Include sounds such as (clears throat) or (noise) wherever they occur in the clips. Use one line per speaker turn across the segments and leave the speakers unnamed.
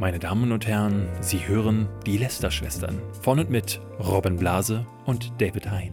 Meine Damen und Herren, Sie hören die Lester-Schwestern von und mit Robin Blase und David Hein.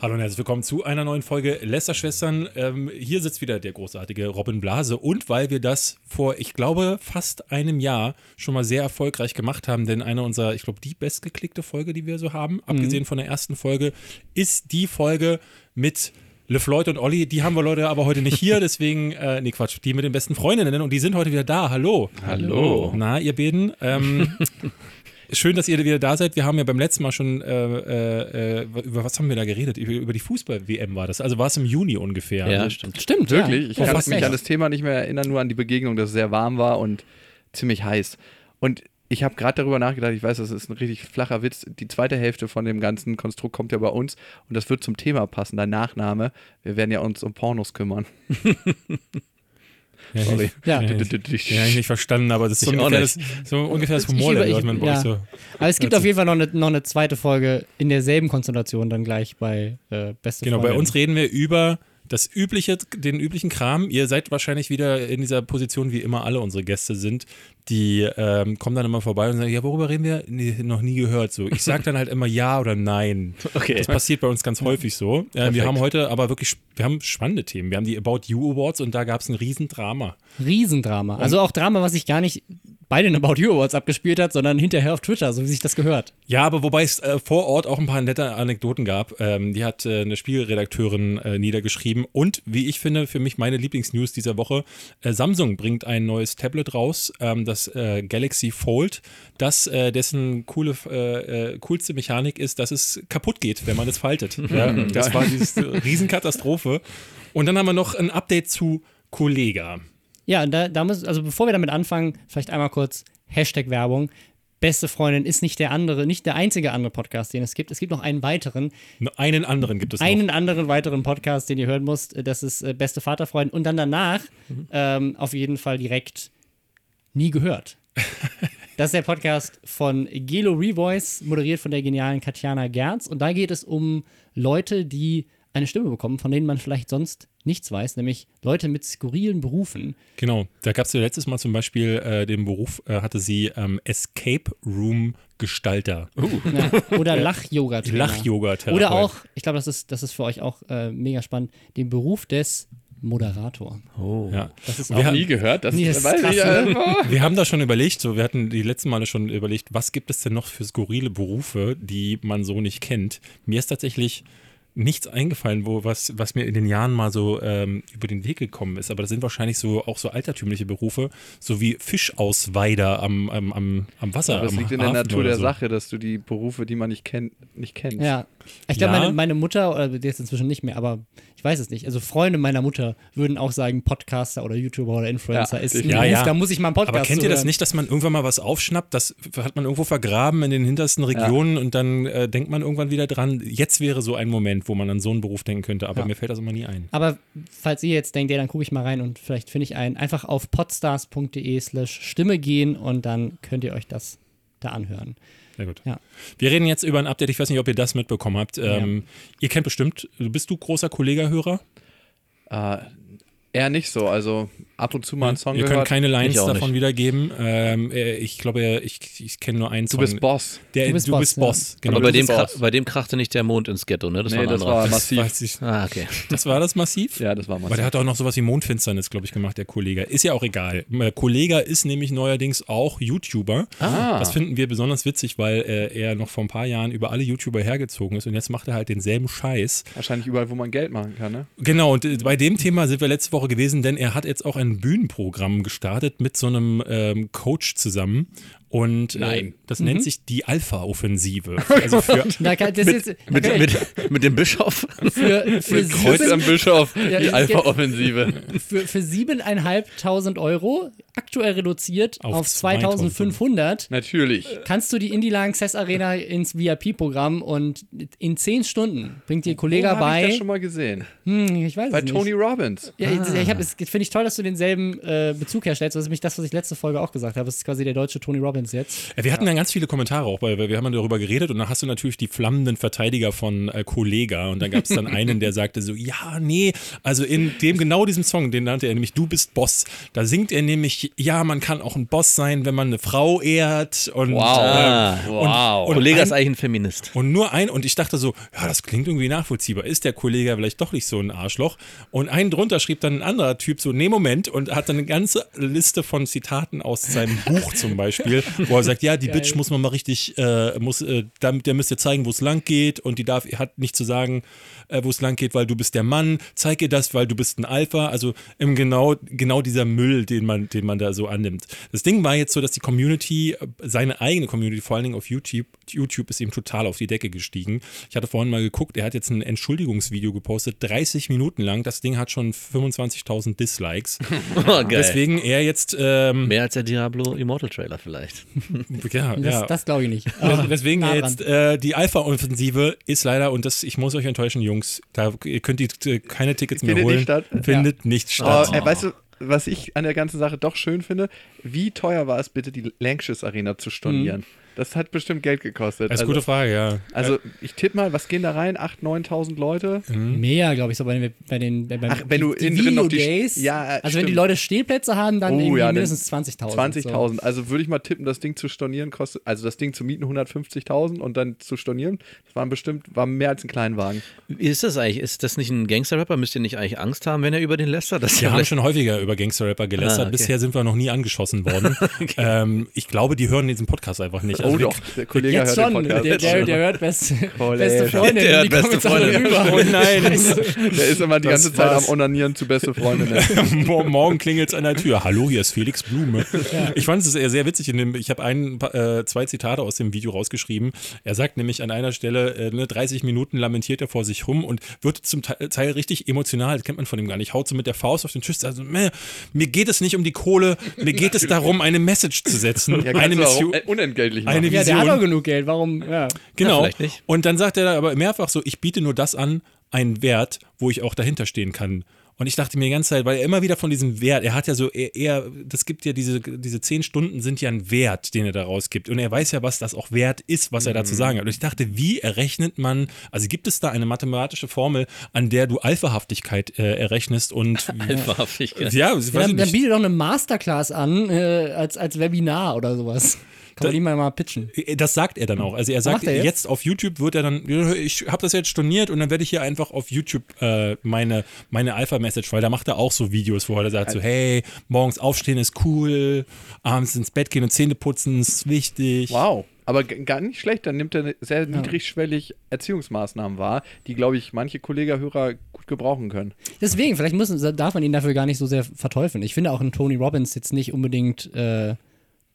Hallo und herzlich willkommen zu einer neuen Folge Lester-Schwestern. Ähm, hier sitzt wieder der großartige Robin Blase und weil wir das vor, ich glaube, fast einem Jahr schon mal sehr erfolgreich gemacht haben, denn eine unserer, ich glaube, die bestgeklickte Folge, die wir so haben, abgesehen von der ersten Folge, ist die Folge mit LeFloid und Olli, die haben wir Leute aber heute nicht hier, deswegen, äh, nee, Quatsch, die mit den besten Freundinnen und die sind heute wieder da. Hallo.
Hallo.
Na, ihr beiden. Ähm, (laughs) schön, dass ihr wieder da seid. Wir haben ja beim letzten Mal schon, äh, äh, über was haben wir da geredet? Über, über die Fußball-WM war das. Also war es im Juni ungefähr.
Ja, stimmt.
Stimmt,
Wirklich.
Ja.
Ich
Oh,
kann mich
recht.
an das Thema nicht mehr erinnern, nur an die Begegnung, dass es sehr warm war und ziemlich heiß. Und ich habe gerade darüber nachgedacht, ich weiß, das ist ein richtig flacher Witz. Die zweite Hälfte von dem ganzen Konstrukt kommt ja bei uns und das wird zum Thema passen, dein Nachname. Wir werden ja uns um Pornos kümmern. (laughs)
Ja,
Sorry.
Ich,
Ja.
ja, ich, ja, ich nicht verstanden, aber das ist so
Ich
ungefähr, das, so ungefähr das
Ich
Humorlevel,
über-
was man
ich-
bei euch
ja.
so.
Aber es gibt auf jeden Fall noch eine, noch eine zweite Folge in derselben Konstellation dann gleich bei äh, Beste
Genau, bei
Freundin.
uns reden wir über das übliche, den üblichen Kram. Ihr seid wahrscheinlich wieder in dieser Position, wie immer alle unsere Gäste sind. Die ähm, kommen dann immer vorbei und sagen, ja, worüber reden wir? Nee, noch nie gehört. So, ich sage dann halt immer ja oder nein. (laughs)
Okay.
Das passiert bei uns ganz häufig so. Äh, wir haben heute aber wirklich, wir haben spannende Themen. Wir haben die About You Awards und da gab es ein Riesendrama.
Riesendrama. Also auch Drama, was sich gar nicht bei den About You Awards abgespielt hat, sondern hinterher auf Twitter, so wie sich das gehört.
Ja, aber wobei es äh, vor Ort auch ein paar nette Anekdoten gab. Ähm, die hat äh, eine Spielredakteurin äh, niedergeschrieben. Und wie ich finde, für mich meine Lieblingsnews dieser Woche: äh, Samsung bringt ein neues Tablet raus, ähm, das äh, Galaxy Fold, das äh, dessen coole, äh, äh, coolste Mechanik ist, dass es kaputt geht, wenn man es faltet. ja, das war diese Riesenkatastrophe. Und dann haben wir noch ein Update zu Kollega.
Ja, und da, da muss, also bevor wir damit anfangen, vielleicht einmal kurz Hashtag Werbung. Beste Freundin ist nicht der andere, nicht der einzige andere Podcast, den es gibt. Es gibt noch einen weiteren,
Nur Einen anderen gibt es noch.
einen anderen weiteren Podcast, den ihr hören müsst. Das ist äh, Beste Vaterfreund. Und dann danach ähm, auf jeden Fall direkt nie gehört. Das ist der Podcast von Gelo Revoice, moderiert von der genialen Katjana Gerz. Und da geht es um Leute, die eine Stimme bekommen, von denen man vielleicht sonst nichts weiß, nämlich Leute mit skurrilen Berufen.
Genau, da gab es ja letztes Mal zum Beispiel äh, den Beruf, äh, hatte sie ähm, Escape Room Gestalter.
Ja, oder (laughs) Lach-Yoga.
Lach-Yoga-Therapeut.
Oder auch, ich glaube, das ist, das ist für euch auch äh, mega spannend, den Beruf des Moderator.
Oh.
Ja.
Das ist
Wir
auch
haben-
Nie gehört, das,
Nee, das ist
weiß
krass,
ich
ne?
einfach. (laughs)
Wir haben da schon überlegt, so wir hatten die letzten Male schon überlegt, was gibt es denn noch für skurrile Berufe, die man so nicht kennt. Mir ist tatsächlich nichts eingefallen, wo was, was mir in den Jahren mal so ähm, über den Weg gekommen ist. Aber das sind wahrscheinlich so auch so altertümliche Berufe, so wie Fischausweider am, am, am, am Wasser.
Aber es
am
liegt in der
Hafen
Natur der
so.
Berufe, dass du die Berufe, die man nicht kennt, nicht kennst.
Ja. Ich glaube,
Ja.
meine, meine Mutter, oder jetzt inzwischen nicht mehr, aber ich weiß es nicht. Also Freunde meiner Mutter würden auch sagen, Podcaster oder YouTuber oder Influencer
Ja,
ist ein
Ja, ja.
da muss ich mal einen Podcast
Aber kennt ihr das nicht, dass man irgendwann mal was aufschnappt? Das hat man irgendwo vergraben in den hintersten Regionen und dann äh, denkt man irgendwann wieder dran, jetzt wäre so ein Moment, wo man an so einen Beruf denken könnte, aber mir fällt das immer nie ein.
Aber falls ihr jetzt denkt, ja, dann gucke ich mal rein und vielleicht finde ich einen, einfach auf podstars.de slash Stimme gehen und dann könnt ihr euch das da anhören.
Sehr gut.
Ja.
Wir reden jetzt über ein Update, ich weiß nicht, ob ihr das mitbekommen habt. Ähm, Ihr kennt bestimmt, bist du großer Kollega-Hörer?
Äh, eher nicht so. Also ab und zu mal einen Song
Ihr könnt
gehört.
keine Lines davon
nicht.
wiedergeben. Ähm, äh, ich glaube, ich, ich kenne nur einen
Du
Song.
bist Boss.
Der,
Du
du
bist
bist,
Boss, ja.
Boss. Genau,
Aber bei
du
dem,
bist Boss.
bei dem krachte nicht der Mond ins Ghetto, ne? Das
Nee,
war ein
das war
das,
massiv.
ich,
ah, okay.
das war das massiv?
Ja, das war
Aber der
massiv.
hat auch noch sowas wie Mondfinsternis, glaube ich, gemacht, der Kollege. Ist ja auch egal. Der Kollege ist nämlich neuerdings auch YouTuber.
Ah.
Das finden wir besonders witzig, weil äh, er noch vor ein paar Jahren über alle YouTuber hergezogen ist und jetzt macht er halt denselben Scheiß.
Wahrscheinlich überall, wo man Geld machen kann, ne?
Genau, und äh, bei dem Thema sind wir letzte Woche gewesen, denn er hat jetzt auch ein Bühnenprogramm gestartet mit so einem ähm, Coach zusammen. Und äh,
Nein.
das
Mhm.
nennt sich die Alpha-Offensive. (laughs) Also für,
Da kann, das ist, da
Mit, mit, mit dem Bischof?
für, (laughs) für,
Kreuz
sieben,
am Bischof,
Ja,
die
ich-
Alpha-Offensive.
für, für 7.500 Euro aktuell reduziert auf,
Auf
2500.
Natürlich.
Kannst du die Indie-Lang Cess Arena ins VIP-Programm und in 10 Stunden bringt dir ein Kollege
Wo hab ich
bei.
das schon mal gesehen?
Hm, ich weiß
Bei
es nicht.
Tony Robbins.
Ja, ich, ich es finde ich toll, dass du denselben äh, Bezug herstellst. Das ist nämlich das, was ich letzte Folge auch gesagt habe. Das ist quasi der deutsche Tony Robbins jetzt.
Ja, Wir hatten dann ganz viele Kommentare auch, weil wir haben darüber geredet und dann hast du natürlich die flammenden Verteidiger von äh, Kollega und dann gab es dann einen, der sagte so, ja, nee, also in dem genau diesem Song, den nannte er nämlich Du bist Boss, da singt er nämlich, ja, man kann auch ein Boss sein, wenn man eine Frau ehrt und
Ah,
ähm,
wow.
und
Kollege
ein-
ist eigentlich ein Feminist.
und nur ein, und ich dachte so, ja, das klingt irgendwie nachvollziehbar. Ist der Kollege vielleicht doch nicht so ein Arschloch? Und einen drunter schrieb dann ein anderer Typ so, nee, Moment, und hat dann eine ganze Liste von Zitaten aus seinem Buch zum Beispiel, wo er sagt, ja, die (laughs) Bitch muss man mal richtig, äh, muss, äh, damit, der müsst ihr zeigen, wo es lang geht und die darf, hat nicht zu sagen, äh, wo es lang geht, weil du bist der Mann, zeig ihr das, weil du bist ein Alpha, also im genau, genau dieser Müll, den man, den man da so annimmt. Das Ding war jetzt so, dass die Community, seine eigene Community, vor allen Dingen auf YouTube, YouTube ist ihm total auf die Decke gestiegen. Ich hatte vorhin mal geguckt, er hat jetzt ein Entschuldigungsvideo gepostet, 30 Minuten lang. Das Ding hat schon 25.000 Dislikes. (laughs)
Oh, geil.
Deswegen er jetzt, ähm,
Mehr als der Diablo Immortal Trailer vielleicht. (laughs)
ja,
Das,
ja.
das glaube ich nicht. Aber
Deswegen jetzt äh, die Alpha-Offensive ist leider, und das, ich muss euch enttäuschen, Jungs, da ihr könnt die, äh, keine Tickets mehr
Findet
holen.
nicht statt?
Findet nicht
Aber
statt.
äh, weißt du, was ich an der ganzen Sache doch schön finde? Wie teuer war es bitte, die Lanxess Arena zu stornieren? Das hat bestimmt Geld gekostet.
Das ist eine
also,
gute Frage, ja.
also ich tippe mal, was gehen da rein? 8.000, 9.000 Leute?
Mehr, glaube ich, so bei den, bei den bei, beim,
Ach, wenn du
die,
innen
die
drin noch die-. Ja,
also wenn die
stimmt.
Leute Stehplätze haben, dann
Oh,
irgendwie
ja,
mindestens 20.000.
20.000. Also würde ich mal tippen, das Ding zu stornieren kostet, also das Ding zu mieten 150.000 und dann zu stornieren, das waren bestimmt, war mehr als ein Kleinwagen.
Wie ist das eigentlich? Ist das nicht ein Gangster-Rapper? Müsst ihr nicht eigentlich Angst haben, wenn er über den lästert? Das
Wir
ja
haben schon häufiger über Gangster-Rapper gelästert.
Ah, okay.
Bisher sind wir noch nie angeschossen worden. (laughs) ähm, ich glaube, die hören diesen Podcast einfach nicht. Also
oh doch, der Kollege
Jetzt
hört
schon,
den
der,
Podcast.
der, der hört beste,
Kollege.
beste Freundin.
Der hört
die (laughs)
beste Freundin.
rüber.
Oh (laughs) nein.
Der ist immer die
Das
ganze Zeit am Onanieren zu beste Freundinnen. (laughs)
Mor- Morgen klingelt es an der Tür. Hallo, hier ist Felix Blume. Ich fand es sehr, sehr witzig. In dem, ich habe ein, äh, zwei Zitate aus dem Video rausgeschrieben. Er sagt nämlich an einer Stelle, äh, ne, 30 Minuten lamentiert er vor sich rum und wird zum Teil, richtig emotional. Das kennt man von ihm gar nicht. Haut so mit der Faust auf den Tisch. Also, meh, mir geht es nicht um die Kohle, mir geht es darum, eine Message zu setzen.
Ja,
eine Mission.
unentgeltlich machen.
Eine
Ja, der hat
Vision.
auch genug Geld. Warum? Ja.
Genau.
Ja, vielleicht nicht.
Und dann sagt er aber mehrfach so, ich biete nur das an, einen Wert, wo ich auch dahinter stehen kann. Und ich dachte mir die ganze Zeit, weil er immer wieder von diesem Wert, er hat ja so, er, er das gibt ja diese, diese zehn Stunden sind ja ein Wert, den er da rausgibt. Und er weiß ja, was das auch wert ist, was er
Mhm.
da zu sagen hat. Und ich dachte, wie errechnet man, also gibt es da eine mathematische Formel, an der du Alphahaftigkeit äh, errechnest und (laughs)
Alphahaftigkeit.
ja,
Ja, dann,
ich
dann biete doch eine Masterclass an, äh, als, als Webinar oder sowas. Kann man die mal, mal pitchen.
Das sagt er dann auch. Also er sagt,
er jetzt?
jetzt? auf YouTube wird er dann, ich habe das jetzt storniert und dann werde ich hier einfach auf YouTube äh, meine, meine Alpha-Message, weil da macht er auch so Videos, wo er sagt so, hey, morgens aufstehen ist cool, abends ins Bett gehen und Zähne putzen ist wichtig.
Wow. Aber gar nicht schlecht, dann nimmt er sehr niedrigschwellig Erziehungsmaßnahmen wahr, die, glaube ich, manche Kollegerhörer gut gebrauchen können.
Deswegen, vielleicht müssen, darf man ihn dafür gar nicht so sehr verteufeln. Ich finde auch einen Tony Robbins jetzt nicht unbedingt äh,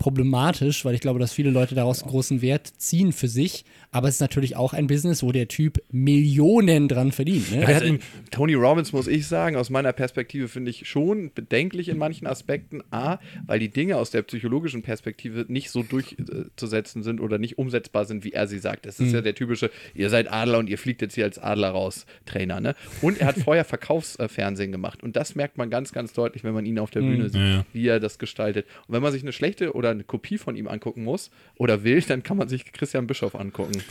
problematisch, weil ich glaube, dass viele Leute daraus einen großen Wert ziehen für sich. Aber es ist natürlich auch ein Business, wo der Typ Millionen dran verdient. Ne?
Also,
hatten-
Tony Robbins, muss ich sagen, aus meiner Perspektive finde ich schon bedenklich in manchen Aspekten. A, weil die Dinge aus der psychologischen Perspektive nicht so durchzusetzen sind oder nicht umsetzbar sind, wie er sie sagt. Das ist ja der typische, ihr seid Adler und ihr fliegt jetzt hier als Adler raus, Trainer. Ne? Und er hat vorher Verkaufsfernsehen gemacht. Und das merkt man ganz, ganz deutlich, wenn man ihn auf der Bühne sieht,
Ja, ja.
wie er das gestaltet. Und wenn man sich eine schlechte oder eine Kopie von ihm angucken muss oder will, dann kann man sich Christian Bischof angucken.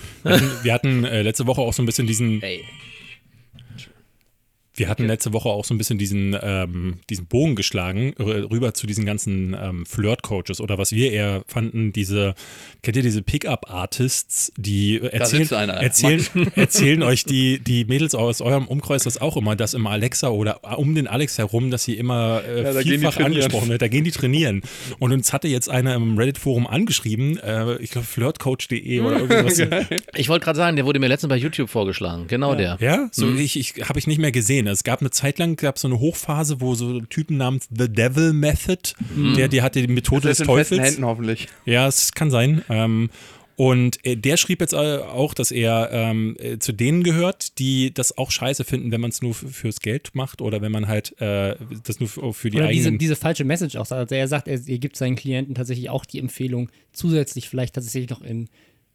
Wir hatten, äh, letzte Woche auch so ein bisschen diesen,
Ey.
Wir hatten letzte Woche auch so ein bisschen diesen, ähm, diesen Bogen geschlagen, rüber zu diesen ganzen ähm, Flirt-Coaches oder was wir eher fanden, diese, kennt ihr diese Pickup-Artists, die äh, erzählen, erzählen, (laughs) erzählen euch die, die Mädels aus eurem Umkreis das auch immer, dass immer Alexa oder um den Alex herum, dass sie immer äh,
Ja, da gehen die
vielfach
trainieren.
angesprochen wird. Da gehen die trainieren. Und uns hatte jetzt einer im Reddit-Forum angeschrieben, äh, ich glaube flirtcoach.de oder irgendwas. (laughs)
Ich wollte gerade sagen, der wurde mir letztens bei YouTube vorgeschlagen. Genau der.
Ja, so ich, ich habe ich nicht mehr gesehen. Es gab eine Zeit lang gab so eine Hochphase, wo so Typen namens The Devil Method, der die hatte die Methode
Das
des
ist in
Teufels.
Händen hoffentlich.
Ja, es kann sein. Ähm, Und äh, der schrieb jetzt äh, auch, dass er ähm, äh, zu denen gehört, die das auch scheiße finden, wenn man es nur fürs Geld macht oder wenn man halt äh, das nur für, für die
Oder diese,
eigenen.
diese falsche Message auch. Also er sagt, er, er gibt seinen Klienten tatsächlich auch die Empfehlung, zusätzlich vielleicht tatsächlich noch in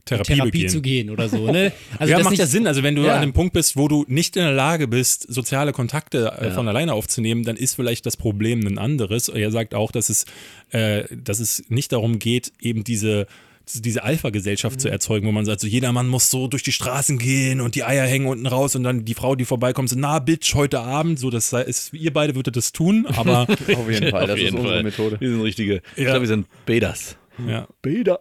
Therapie
Therapie,
begehen.
zu gehen oder so. Ne? (laughs) Also
ja,
das
macht
nicht,
ja Sinn. Also wenn du
Ja.
an einem Punkt bist, wo du nicht in der Lage bist, soziale Kontakte äh, von alleine aufzunehmen, dann ist vielleicht das Problem ein anderes. Er sagt auch, dass es, äh, dass es nicht darum geht, eben diese diese Alpha-Gesellschaft
Mhm.
zu erzeugen, wo man sagt, so jeder Mann muss so durch die Straßen gehen und die Eier hängen unten raus und dann die Frau, die vorbeikommt, so, na Bitch, heute Abend, so das ist, ihr beide würdet das tun, aber (laughs)
Auf jeden Fall, (laughs)
Auf
das ist
jeden
unsere
Fall.
Methode.
Wir sind richtige. Ich
Ja.
glaube, wir sind Bedas.
ja,
Beda.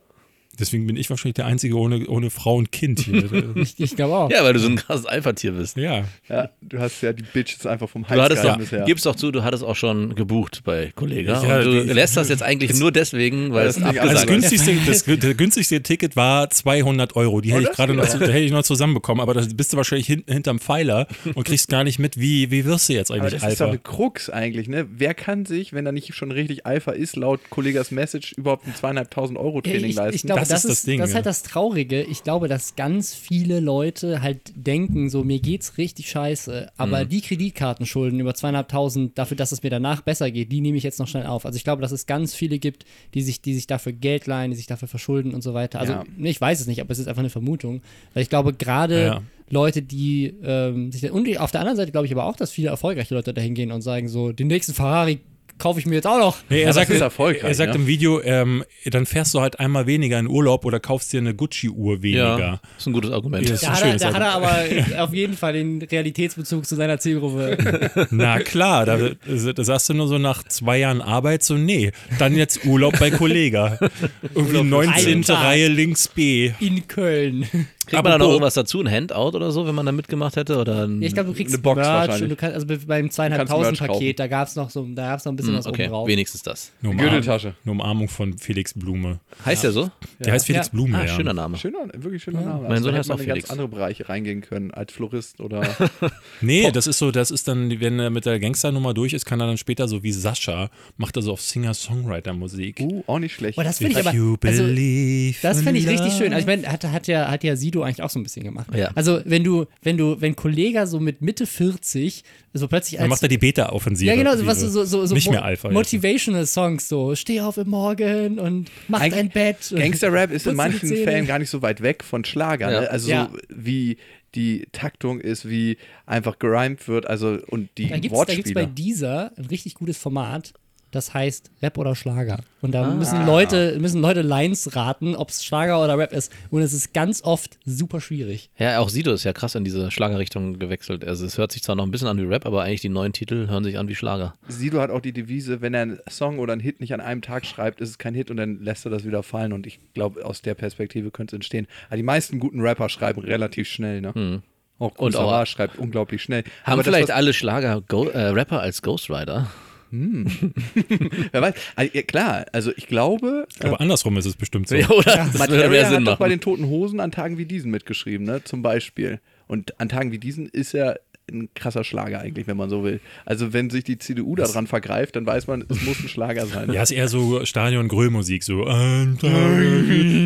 Deswegen bin ich wahrscheinlich der Einzige ohne, ohne Frau und Kind hier. (laughs)
ich, ich glaube auch.
Ja, weil du so ein krasses Alpha-Tier bist.
ja,
Ja, du hast ja die Bitches einfach vom Hals
Du hattest doch,
gehalten bisher.
gib's doch zu, du hattest auch schon gebucht bei Kollega.
Ja,
und du
die-
lässt das jetzt eigentlich nur deswegen, weil
das
es
Das
abgesagt ist.
günstigste, (laughs) das, das günstigste Ticket war 200 Euro. Die hätte ich
Oh, das
gerade noch, hätte ich noch zusammenbekommen, aber da bist du wahrscheinlich hin, hinterm Pfeiler und kriegst gar nicht mit, wie, wie wirst du jetzt
Aber
eigentlich
das ist doch
Alpha?
eine Krux eigentlich, ne? Wer kann sich, wenn er nicht schon richtig Alpha ist, laut Kollegas Message überhaupt ein zweieinhalbtausend Euro Training
ich,
leisten?
ich glaube,
Das
das,
ist das
ist,
Ding,
das ist halt
ja.
das Traurige. Ich glaube, dass ganz viele Leute halt denken, so mir geht's richtig scheiße, aber
Mhm.
die Kreditkartenschulden über zweieinhalbtausend dafür, dass es mir danach besser geht, die nehme ich jetzt noch schnell auf. Also ich glaube, dass es ganz viele gibt, die sich, die sich dafür Geld leihen, die sich dafür verschulden und so weiter. Also
Ja.
ne, ich weiß es nicht, aber es ist einfach eine Vermutung. Weil ich glaube, gerade
Ja.
Leute, die ähm, sich und auf der anderen Seite glaube ich aber auch, dass viele erfolgreiche Leute dahin gehen und sagen so, den nächsten Ferrari kaufe ich mir jetzt auch noch.
Nee, er
Ja,
sagt,
das ist erfolgreich,
er sagt
ne?
im Video, ähm, dann fährst du halt einmal weniger in Urlaub oder kaufst dir eine Gucci-Uhr weniger.
Ja, ist ein gutes Argument.
Ja.
Da hat, er, da hat er aber (laughs) auf jeden Fall den Realitätsbezug zu seiner Zielgruppe.
Na klar, da, (laughs) da sagst du nur so nach zwei Jahren Arbeit so, nee, dann jetzt Urlaub bei Kollega. (laughs) Irgendwie 19.
Einen Tag.
Reihe links B.
In Köln.
Kriegt man da noch
Apropos-
irgendwas dazu, ein Handout oder so, wenn man da mitgemacht hätte? Oder ein,
Ja, ich glaube, du kriegst
Eine Box
Merch
wahrscheinlich.
und du kannst, also be- beim zweieinhalbtausend. Paket, da gab es noch so, da gab's noch ein bisschen
Hm,
was
okay,
oben drauf.
wenigstens das.
Eine
Gürteltasche.
Eine Umarmung von Felix Blume.
Heißt ja so?
Der heißt Felix
Ja.
Blume,
Ah,
ja.
schöner Name.
Schöner, wirklich schöner Name.
Mein
Also
Sohn
da
heißt auch
in
Felix.
ganz andere Bereiche reingehen können, als Florist oder. (laughs)
Nee, das ist so, das ist dann, wenn er mit der Gangsternummer durch ist, kann er dann später so wie Sascha, macht er so auf Singer-Songwriter-Musik.
uh, auch nicht schlecht.
Boah, das finde ich aber. Also,
believe
das
in
finde ich richtig schön. Also ich meine, hat, hat, ja, hat ja Sido eigentlich auch so ein bisschen gemacht.
Ja.
Also wenn du, wenn du, wenn Kollega so mit Mitte 40 so plötzlich
Dann
als
macht er die Beta-Offensive.
ja, genau, so, was, so, so, so
Nicht mehr Alpha. jetzt.
Motivational Songs, so steh auf im Morgen und mach
Eig-
dein Bett.
Gangster-Rap ist in manchen. Fällen gar nicht so weit weg von Schlager.
Ja.
Ne? Also
Ja.
so wie die Taktung ist, wie einfach gerimt wird, also und die
Da gibt es da gibt's bei
Wortspiele.
dieser ein richtig gutes Format, das heißt Rap oder Schlager. Und
Ah.
da müssen Leute, müssen Leute Lines raten, ob es Schlager oder Rap ist. Und es ist ganz oft super schwierig.
Ja, auch Sido ist ja krass in diese Schlagerrichtung gewechselt. Also es hört sich zwar noch ein bisschen an wie Rap, aber eigentlich die neuen Titel hören sich an wie Schlager.
Sido hat auch die Devise, wenn er einen Song oder einen Hit nicht an einem Tag schreibt, ist es kein Hit und dann lässt er das wieder fallen. Und ich glaube, aus der Perspektive könnte es entstehen. Aber die meisten guten Rapper schreiben relativ schnell, ne? Auch
Und
und
auch-
schreibt unglaublich schnell.
Haben
Aber das,
vielleicht
was-
alle Schlager-Rapper als Ghostwriter? (laughs)
Wer weiß. Also, ja, klar, also ich glaube,
Aber andersrum ist es bestimmt so. (laughs)
Ja, oder? Das würde mehr
hat
Sinn
doch bei
machen.
den Toten Hosen an Tagen wie diesen mitgeschrieben, ne? Zum Beispiel. Und an Tagen wie diesen ist er ein krasser Schlager eigentlich, wenn man so will. Also wenn sich die CDU daran vergreift, dann weiß man, es muss ein Schlager sein.
Ja, ist eher so Stadion-Gröll-Musik, so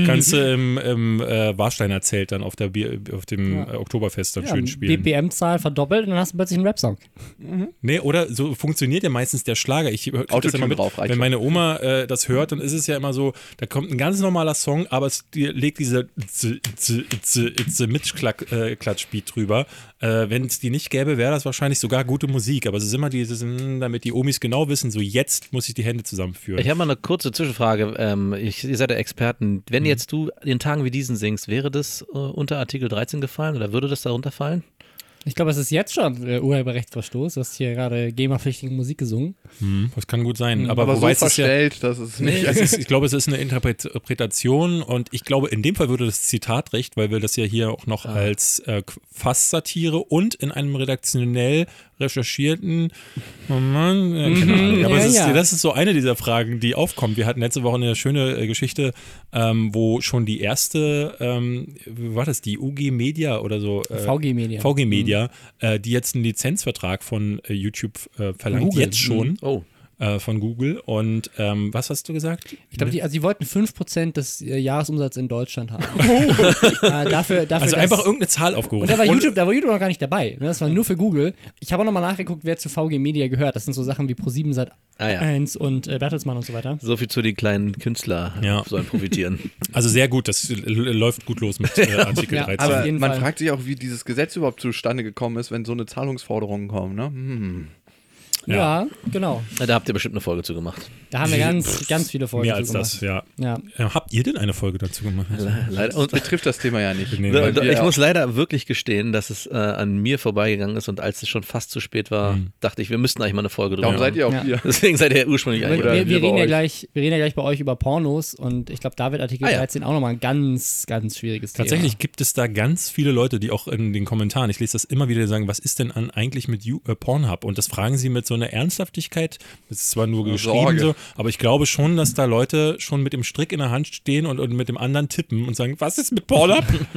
kannst du im, im äh, Warsteiner Zelt dann auf, der Bier, auf dem äh, Oktoberfest dann
Ja,
schön spielen.
BPM-Zahl verdoppelt und dann hast du plötzlich einen Rap-Song.
Nee, oder so funktioniert ja meistens der Schlager. Ich das immer mit,
drauf, reicht
wenn meine Oma äh, das hört, dann ist es ja immer so, da kommt ein ganz normaler Song, aber es die- legt diese z- Mitklatschbeat drüber. Äh, wenn es die nicht gäbe, wäre das wahrscheinlich sogar gute Musik. Aber es ist immer dieses, mm, damit die Omis genau wissen, so jetzt muss ich die Hände zusammenführen.
Ich habe mal eine kurze Zwischenfrage. Ähm, ich, ihr seid ja Experten. Wenn jetzt du in Tagen wie diesen singst, wäre das äh, unter Artikel 13 gefallen oder würde das darunter fallen?
Ich glaube, es ist jetzt schon äh, Urheberrechtsverstoß. Du hast hier gerade GEMA-pflichtige Musik gesungen.
Hm, das kann gut sein. Aber,
Aber so
wobei es ist ja,
verstellt, dass es
Nee,
nicht.
es ist, ich glaube, es ist eine Interpretation und ich glaube, in dem Fall würde das Zitat recht, weil wir das ja hier auch noch als äh, Fass-Satire und in einem redaktionell recherchierten oh Mann, keine Ahnung. Aber
ja,
ist,
ja.
das ist so eine dieser Fragen, die aufkommt. Wir hatten letzte Woche eine schöne äh, Geschichte, ähm, wo schon die erste, ähm, wie war das, die UG Media oder so? Äh,
VG Media.
VG Media, äh, die jetzt einen Lizenzvertrag von äh, YouTube äh, verlangt,
Google.
jetzt schon.
Oh.
Äh, von Google. Und ähm, was hast du gesagt?
Ich glaube, die, also die wollten 5% des äh, Jahresumsatzes in Deutschland haben. (laughs) (laughs) äh, dafür, dafür,
also einfach irgendeine Zahl
Und
aufgerufen.
da war, YouTube, da war YouTube noch gar nicht dabei. Ne? Das war nur für Google. Ich habe auch nochmal nachgeguckt, wer zu VG Media gehört. Das sind so Sachen wie Pro7 Sat
Ah, ja.
1 und äh, Bertelsmann und so weiter.
So viel zu den kleinen Künstler
Ja.
sollen profitieren. (laughs)
Also sehr gut, das l- läuft gut los mit äh, Artikel
Ja,
13.
Auf
Aber man
Fall.
fragt sich auch, wie dieses Gesetz überhaupt zustande gekommen ist, wenn so eine Zahlungsforderungen kommen. Ne? Hm.
Ja,
Ja.
genau.
Na, da habt ihr bestimmt eine Folge zu gemacht.
Da haben wir ganz, ganz viele Folgen
Mehr als
zu
das, ja.
gemacht. Ja.
Äh, Habt ihr denn eine Folge dazu gemacht?
Leider. Und
Betrifft das Thema ja nicht.
Nee,
ich
ja
muss leider wirklich gestehen, dass es äh, an mir vorbeigegangen ist und als es schon fast zu spät war, dachte ich, wir müssten eigentlich mal eine Folge drüber
Darum seid ihr auch
Ja.
hier. (laughs)
Deswegen seid ihr ursprünglich
Wir,
eigentlich.
Wir, wir, reden ja gleich, wir reden ja gleich bei euch über Pornos und ich glaube, da wird Artikel
Ah, ja.
13 auch nochmal ein ganz, ganz schwieriges
Tatsächlich
Thema.
gibt es da ganz viele Leute, die auch in den Kommentaren, ich lese das immer wieder, sagen, was ist denn an eigentlich mit You, äh, Pornhub? Und das fragen sie mit so einer Ernsthaftigkeit. Das ist zwar nur geschrieben so, aber ich glaube schon, dass da Leute schon mit dem Strick in der Hand stehen und, und mit dem anderen tippen und sagen, was ist mit Pornhub? (laughs)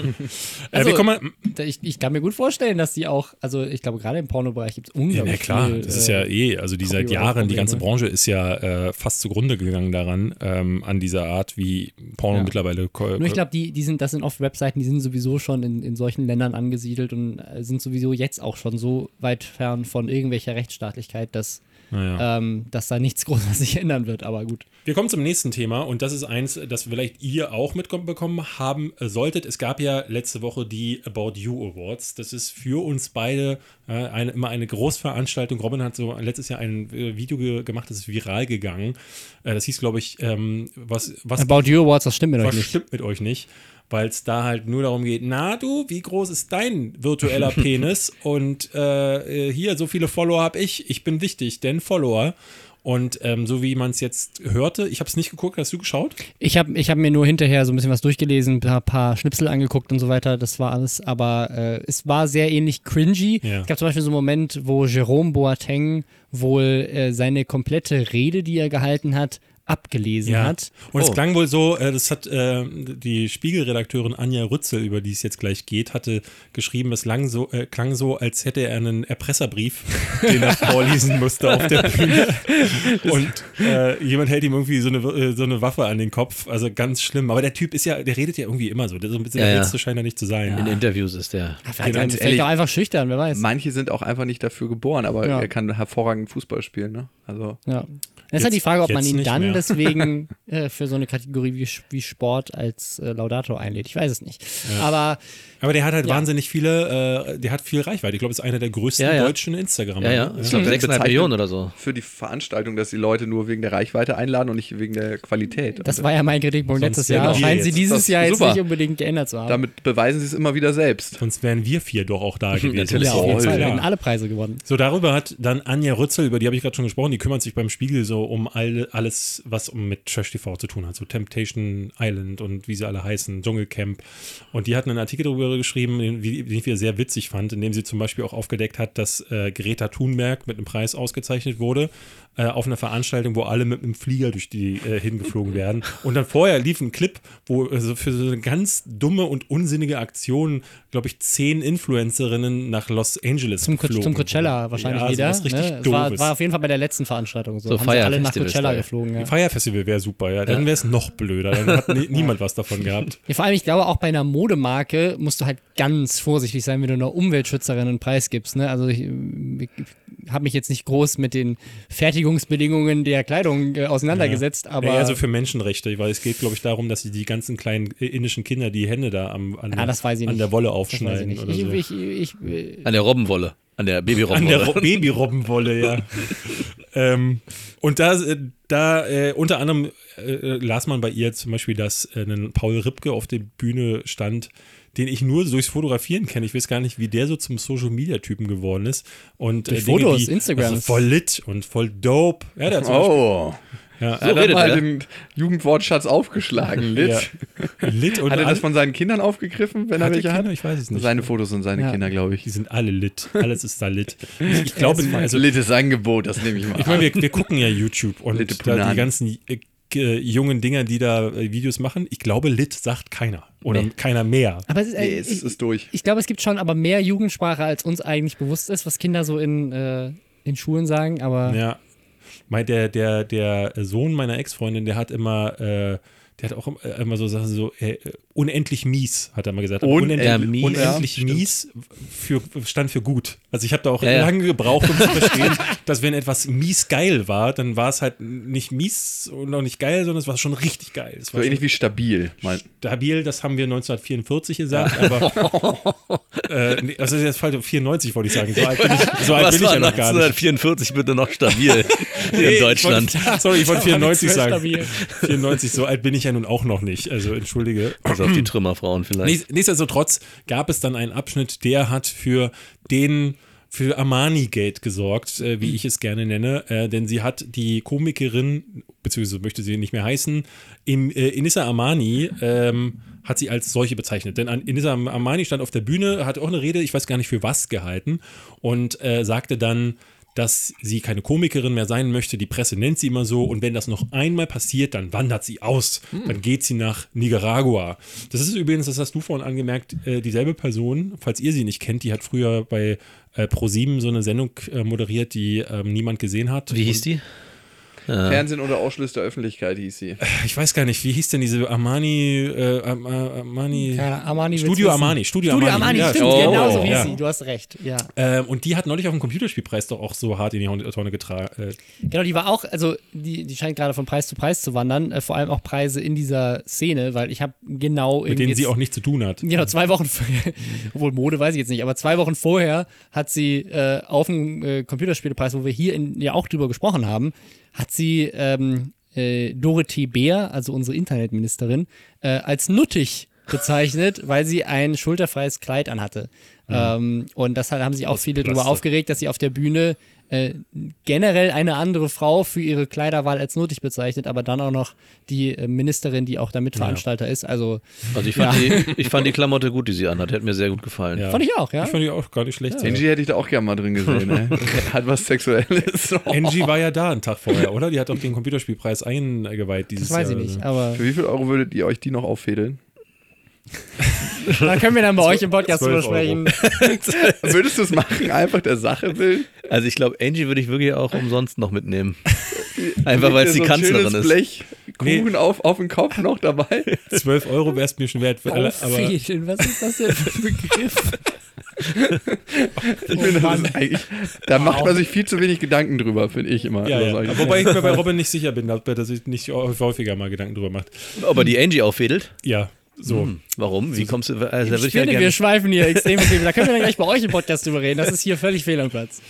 äh,
Also,
mal,
Ich, ich kann mir gut vorstellen, dass die auch, also ich glaube, gerade im Pornobereich gibt es
Ja,
unglaublich
na klar,
viel,
das ist
äh,
ja eh, also die seit. Jahren, die ganze Branche ist ja äh, fast zugrunde gegangen daran, ähm, an dieser Art, wie Porno
Ja.
mittlerweile.
Nur ich glaube, die, die sind, das sind oft Webseiten, die sind sowieso schon in, in solchen Ländern angesiedelt und äh, sind sowieso jetzt auch schon so weit fern von irgendwelcher Rechtsstaatlichkeit, dass,
naja.
ähm, dass da nichts (laughs) groß was sich ändern wird. Aber gut.
Wir kommen zum nächsten Thema und das ist eins, das vielleicht ihr auch mitbekommen haben solltet. Es gab ja letzte Woche die About You Awards. Das ist für uns beide äh, eine, immer eine Großveranstaltung. Robin hat so letztes Jahr ein äh, Video ge gemacht, das ist viral gegangen. Äh, das hieß, glaube ich, ähm, was, was
About You Awards, das stimmt mit euch nicht.
stimmt mit euch nicht? Weil es da halt nur darum geht, na du, wie groß ist dein virtueller (laughs) Penis? Und äh, äh, hier, so viele Follower habe ich. Ich bin wichtig, denn Follower. Und ähm, so wie man es jetzt hörte, ich habe es nicht geguckt, hast du geschaut?
Ich habe ich hab mir nur hinterher so ein bisschen was durchgelesen, ein paar, paar Schnipsel angeguckt und so weiter. Das war alles, aber äh, es war sehr ähnlich cringy.
Ja.
Es gab zum Beispiel so einen Moment, wo Jerome Boateng wohl äh, seine komplette Rede, die er gehalten hat, abgelesen hat.
Und es
Oh.
klang wohl so, äh, das hat äh, die Spiegelredakteurin Anja Rützel, über die es jetzt gleich geht, hatte geschrieben, es lang so, äh, klang so, als hätte er einen Erpresserbrief, (laughs) den er vorlesen musste auf der Bühne. (laughs) Und äh, jemand hält ihm irgendwie so eine, äh, so eine Waffe an den Kopf. Also ganz schlimm. Aber der Typ ist ja, der redet ja irgendwie immer so. Der, so ein bisschen
Ja,
der
ja.
Letzte scheint er nicht zu sein.
In Interviews ist der.
Vielleicht,
ganz
vielleicht
ehrlich,
auch einfach schüchtern, wer weiß.
Manche sind auch einfach nicht dafür geboren, aber
Ja.
er kann hervorragend Fußball spielen. Ne? Also
Ja. Das ist halt die Frage, ob man ihn dann
mehr.
deswegen (laughs) äh, für so eine Kategorie wie, wie Sport als äh, Laudator einlädt. Ich weiß es nicht. Aber
Aber der hat halt
Ja.
wahnsinnig viele, äh, der hat viel Reichweite. Ich glaube, es ist einer der größten
Ja, ja.
deutschen Instagramer.
Ja, ja. Ich glaube,
Mhm.
6,5
Bezeichnet-
Millionen oder so.
für die Veranstaltung, dass die Leute nur wegen der Reichweite einladen und nicht wegen der Qualität.
das
Und
war ja mein Kritikpunkt letztes Jahr. Scheinen sie
jetzt.
dieses Jahr jetzt
super.
nicht unbedingt geändert zu haben.
damit beweisen sie es immer wieder selbst.
Sonst wären wir vier doch auch da (laughs) gewesen.
Natürlich.
ja, auf jeden Fall. Wir hätten alle Preise gewonnen.
So, darüber hat dann Anja Rützel, über die habe ich gerade schon gesprochen, die kümmert sich beim Spiegel so um all, alles, was um mit Trash TV zu tun hat. So Temptation Island und wie sie alle heißen, Dschungelcamp. Und die hat einen Artikel darüber geschrieben, den, ich wieder sehr witzig fand, in dem sie zum Beispiel auch aufgedeckt hat, dass äh, Greta Thunberg mit einem Preis ausgezeichnet wurde äh, auf einer Veranstaltung, wo alle mit einem Flieger durch die äh, hingeflogen werden. Und dann vorher lief ein Clip, wo also für so eine ganz dumme und unsinnige Aktion, glaube ich, zehn Influencerinnen nach Los Angeles
Zum, Co-
geflogen
zum Coachella wahrscheinlich
ja,
wieder. ne? Es war, war auf jeden Fall bei der letzten Veranstaltung so.
So
Haben sie alle nach. Coachella geflogen. Ja.
Fire Festival wäre super, ja. Dann wäre es noch blöder. Dann hat nie, niemand was davon gehabt. (laughs)
Ja, vor allem, ich glaube, auch bei einer Modemarke musst du halt ganz vorsichtig sein, wenn du einer Umweltschützerin einen Preis gibst. Ne? Also ich, ich habe mich jetzt nicht groß mit den Fertigungsbedingungen der Kleidung äh, auseinandergesetzt, aber
ja, eher so für Menschenrechte, weil es geht, glaube ich, darum, dass sie die ganzen kleinen äh, indischen Kinder die Hände da am, an,
Ja, das weiß ich
an
nicht.
der Wolle
das weiß ich
aufschneiden
nicht.
oder
Ich,
so.
ich, ich, ich,
An der Robbenwolle. An der
an
Babyrobbenwolle.
der Ro- Babyrobbenwolle, ja. (laughs) ähm, und da, äh, da äh, unter anderem äh, las man bei ihr zum Beispiel, dass äh, ein Paul Ripke auf der Bühne stand, den ich nur durchs Fotografieren kenne. Ich weiß gar nicht, wie der so zum Social-Media-Typen geworden ist. Und,
Durch
Dinge
Fotos,
wie,
Instagram.
Also voll lit und voll dope. Ja, der hat zum Beispiel,
Oh,
ja,
so hat er
redet
mal den Jugendwortschatz aufgeschlagen. Lit.
ja, lit und
Hat er das von seinen Kindern aufgegriffen, wenn er
Hat er
welche
Kinder?
hat?
Ich weiß es nicht.
Seine Fotos sind seine
Ja.
Kinder, glaube
Die
ich.
sind alle lit. Alles ist da lit. Ich, ich glaube, (laughs) also,
Littes Angebot, das nehme ich mal.
ich meine, wir, wir gucken ja YouTube und da die ganzen äh, jungen Dinger, die da äh, Videos machen. Ich glaube, lit sagt keiner. Oder
Nee.
keiner mehr.
aber es ist,
nee, es
ich,
ist durch.
ich glaube, es gibt schon aber mehr Jugendsprache, als uns eigentlich bewusst ist, was Kinder so in, äh, in Schulen sagen, aber
Ja. mein, der, der, der Sohn meiner Ex-Freundin, der hat immer, äh, der hat auch äh, immer so Sachen so, äh, unendlich mies, hat er mal gesagt. Aber
Unendlich
unendlich,
mies,
unendlich
ja,
mies für, stand für gut. Also ich habe da auch
Ja, ja.
lange gebraucht, um zu verstehen, (laughs) dass wenn etwas mies geil war, dann war es halt nicht mies und auch nicht geil, sondern es war schon richtig geil. Es
So
war schon
ähnlich wie stabil.
Stabil, das haben wir 1944 gesagt, aber (laughs) äh, nee, also jetzt falsch, 94 wollte ich sagen. So alt bin ich, so (laughs) alt bin ich ja noch gar nicht.
1944 bitte noch stabil
Nee,
in Deutschland?
Ich wollte, sorry, ich wollte 94 sagen.
Stabil.
94, so alt bin ich ja nun auch noch nicht. Also entschuldige.
Also auf die Trümmerfrauen vielleicht.
Nichts- Nichtsdestotrotz gab es dann einen Abschnitt, der hat für den für Armani-Gate gesorgt, äh, wie ich es gerne nenne, äh, denn sie hat die Komikerin, beziehungsweise möchte sie nicht mehr heißen, im, äh, Inissa Armani ähm, hat sie als solche bezeichnet. Denn Inissa Armani stand auf der Bühne, hat auch eine Rede, ich weiß gar nicht für was gehalten und äh, sagte dann, dass sie keine Komikerin mehr sein möchte. Die Presse nennt sie immer so. Und wenn das noch einmal passiert, dann wandert sie aus. Dann geht sie nach Nicaragua. Das ist übrigens, das hast du vorhin angemerkt, äh, dieselbe Person, falls ihr sie nicht kennt, die hat früher bei äh, ProSieben so eine Sendung äh, moderiert, die ähm, niemand gesehen hat.
Wie hieß die? Ja.
Fernsehen oder Ausschluss der Öffentlichkeit hieß sie.
Ich weiß gar nicht, wie hieß denn diese Armani, äh, äh, Armani,
Armani
Studio. Armani, Studio,
Studio
Armani.
Armani,
Ja,
stimmt,
oh,
genau so hieß
ja.
sie. Du hast recht, ja.
Ähm, und die hat neulich auf dem Computerspielpreis doch auch so hart in die Tonne getragen. Äh,
Genau, die war auch, also die, die scheint gerade von Preis zu Preis zu wandern, äh, vor allem auch Preise in dieser Szene, weil ich habe genau
mit denen
jetzt-
sie auch nichts zu tun hat.
Genau, zwei Wochen, vorher- (laughs) obwohl Mode weiß ich jetzt nicht, aber zwei Wochen vorher hat sie äh, auf dem äh, Computerspielepreis, wo wir hier in, ja auch drüber gesprochen haben, hat sie ähm, äh, Dorothee Bär, also unsere Internetministerin, äh, als nuttig bezeichnet, (laughs) weil sie ein schulterfreies Kleid anhatte. Ähm, und deshalb haben sich auch
Aus
viele darüber aufgeregt, dass sie auf der Bühne äh, generell eine andere Frau für ihre Kleiderwahl als nuttig bezeichnet, aber dann auch noch die äh, Ministerin, die auch der Mitveranstalter ist. Also
Also ich fand, die, (laughs) ich fand die Klamotte gut, die sie anhat. Hat mir sehr gut gefallen.
Ja.
fand ich auch, ja.
Ich fand die auch gar nicht schlecht.
Angie hätte ich da auch gerne mal drin gesehen. ey. (laughs) (laughs) Hat was Sexuelles.
Angie war ja da einen Tag vorher, oder? Die hat auch den Computerspielpreis eingeweiht dieses
Das weiß ich
Jahr.
nicht, aber
Für wie viel Euro würdet ihr euch die noch auffädeln?
Da können wir dann bei euch im Podcast drüber
12 Euro.
sprechen. (laughs)
Würdest du es machen, einfach der Sache willen?
Also ich glaube, Angie würde ich wirklich auch umsonst noch mitnehmen. (laughs) Einfach weil sie
dir so ein
Kanzlerin ist.
Blech Kuchen auf, auf den Kopf noch dabei? (laughs)
12 Euro wäre es mir schon wert. Für alle, aber
was ist das denn für ein Begriff?
Ich finde, das ist eigentlich, da macht man sich viel zu wenig Gedanken drüber, finde ich immer.
ja, ja. Wobei ich mir bei Robin nicht sicher bin, ob er sich nicht häufiger mal Gedanken drüber macht.
Ob er die Angie auffädelt?
Ja, so.
Hm, warum? Wie kommst du? Also da
Ich
würde ich ja
finde, wir schweifen hier extrem dem. Da können wir dann gleich bei euch im Podcast drüber reden. Das ist hier völlig fehl am Platz.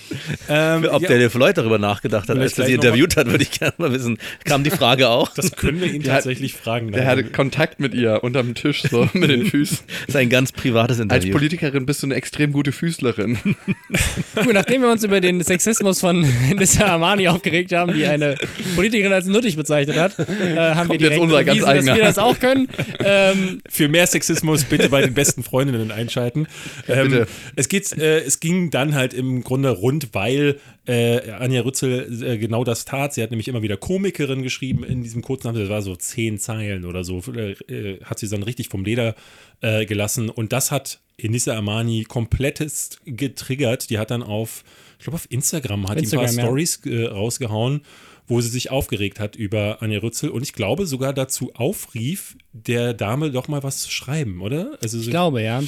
Ähm,
Ob
ja,
der Floyd darüber nachgedacht hat, als
Vielleicht
er sie interviewt hat, würde ich gerne mal wissen. Kam die Frage auch?
das können wir ihn
Der hat-
tatsächlich fragen.
Der hatte Kontakt mit ihr unterm Tisch, so (laughs) mit den Füßen.
Das ist ein ganz privates
Als
Interview.
Politikerin bist du eine extrem gute Füßlerin. (laughs)
Gut, nachdem wir uns über den Sexismus von (laughs) Nissa Armani aufgeregt haben, die eine Politikerin als nuttig bezeichnet hat, äh, haben wir
Kommt jetzt
direkt
unser ganz
bewiesen, dass
eigener.
wir das auch können. Ähm,
Für mehr Sexismus bitte bei den besten Freundinnen einschalten. Ähm, es, geht, äh, es ging dann halt im Grunde rund, weil äh, Anja Rützel äh, genau das tat. Sie hat nämlich immer wieder Komikerin geschrieben in diesem kurzen Namen. Das war so zehn Zeilen oder so. Äh, äh, hat sie dann richtig vom Leder äh, gelassen. Und das hat Enissa Armani komplettest getriggert. Die hat dann auf, ich glaube auf Instagram, hat die ein paar
Instagram, ja.
Stories rausgehauen, wo sie sich aufgeregt hat über Anja Rützel und ich glaube sogar dazu aufrief, der Dame doch mal was zu schreiben, oder? Also
ich
so,
glaube, ja.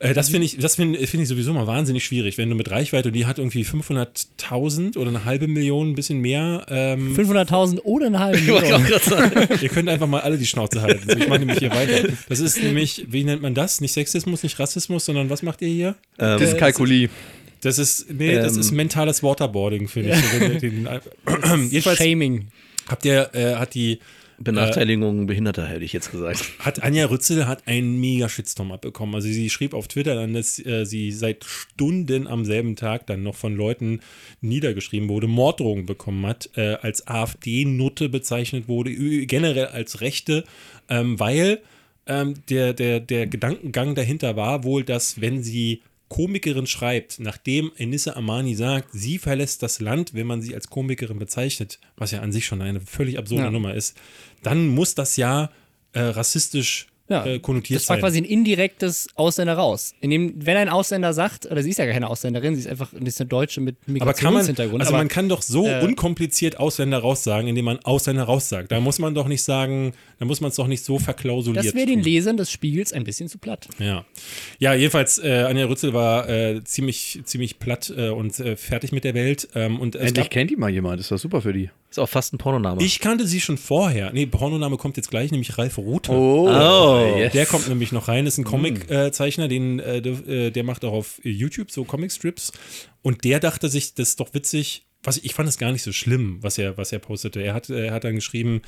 äh, das finde ich, das finde finde ich sowieso mal wahnsinnig schwierig, wenn du mit Reichweite und die hat irgendwie 500.000 oder eine halbe Million, ein bisschen mehr. Ähm,
500.000 oder eine halbe (laughs) Million. (laughs)
ihr könnt einfach mal alle die Schnauze halten. So, ich mache nämlich hier weiter. Das ist nämlich, wie nennt man das? Nicht Sexismus, nicht Rassismus, sondern was macht ihr hier?
Ähm,
Dyskalkulie.
Das ist, nee, das
Ähm.
ist mentales Waterboarding, finde ich. Den- (laughs) Jedenfalls
Shaming.
habt ihr, äh, hat die
Benachteiligung Behinderter, hätte ich jetzt gesagt. (laughs)
hat Anja Rützel hat einen mega Shitstorm abbekommen. Also sie schrieb auf Twitter dann, dass äh, sie seit Stunden am selben Tag dann noch von Leuten niedergeschrieben wurde, Morddrohungen bekommen hat, äh, als AfD-Nutte bezeichnet wurde, generell als Rechte, ähm, weil ähm, der, der, der Gedankengang dahinter war wohl, dass wenn sie Komikerin schreibt, nachdem Enissa Amani sagt, sie verlässt das Land, wenn man sie als Komikerin bezeichnet, was ja an sich schon eine völlig absurde
Ja.
Nummer ist, dann muss das ja äh, rassistisch
Ja,
äh, konnotiert
Das war
sein.
quasi ein indirektes Ausländer raus. In dem, wenn ein Ausländer sagt, oder sie ist ja gar keine Ausländerin, sie ist einfach sie ist eine Deutsche mit
aber kann man,
Migrationshintergrund.
also
aber
man kann doch so
äh,
unkompliziert Ausländer raussagen, indem man Ausländer raussagt. Da muss man doch nicht sagen, da muss man es doch nicht so verklausuliert
das wäre den. Lesern des Spiegels ein bisschen zu platt.
Ja, ja jedenfalls, äh, Anja Rützel war äh, ziemlich, ziemlich platt äh, und äh, fertig mit der Welt. Ähm, und
Endlich
gab,
kennt die mal jemand, ist das super für die.
Ist auch fast ein Pornoname.
ich kannte sie schon vorher. Nee, Pornoname kommt jetzt gleich, nämlich Ralf Rute.
Oh.
yes.
Der kommt nämlich noch rein, ist ein Comic-Zeichner, den, äh, der, äh, der macht auch auf YouTube so Comic-Strips. Und der dachte sich, das ist doch witzig. Was, ich fand es gar nicht so schlimm, was er, was er postete. Er hat, er hat dann geschrieben,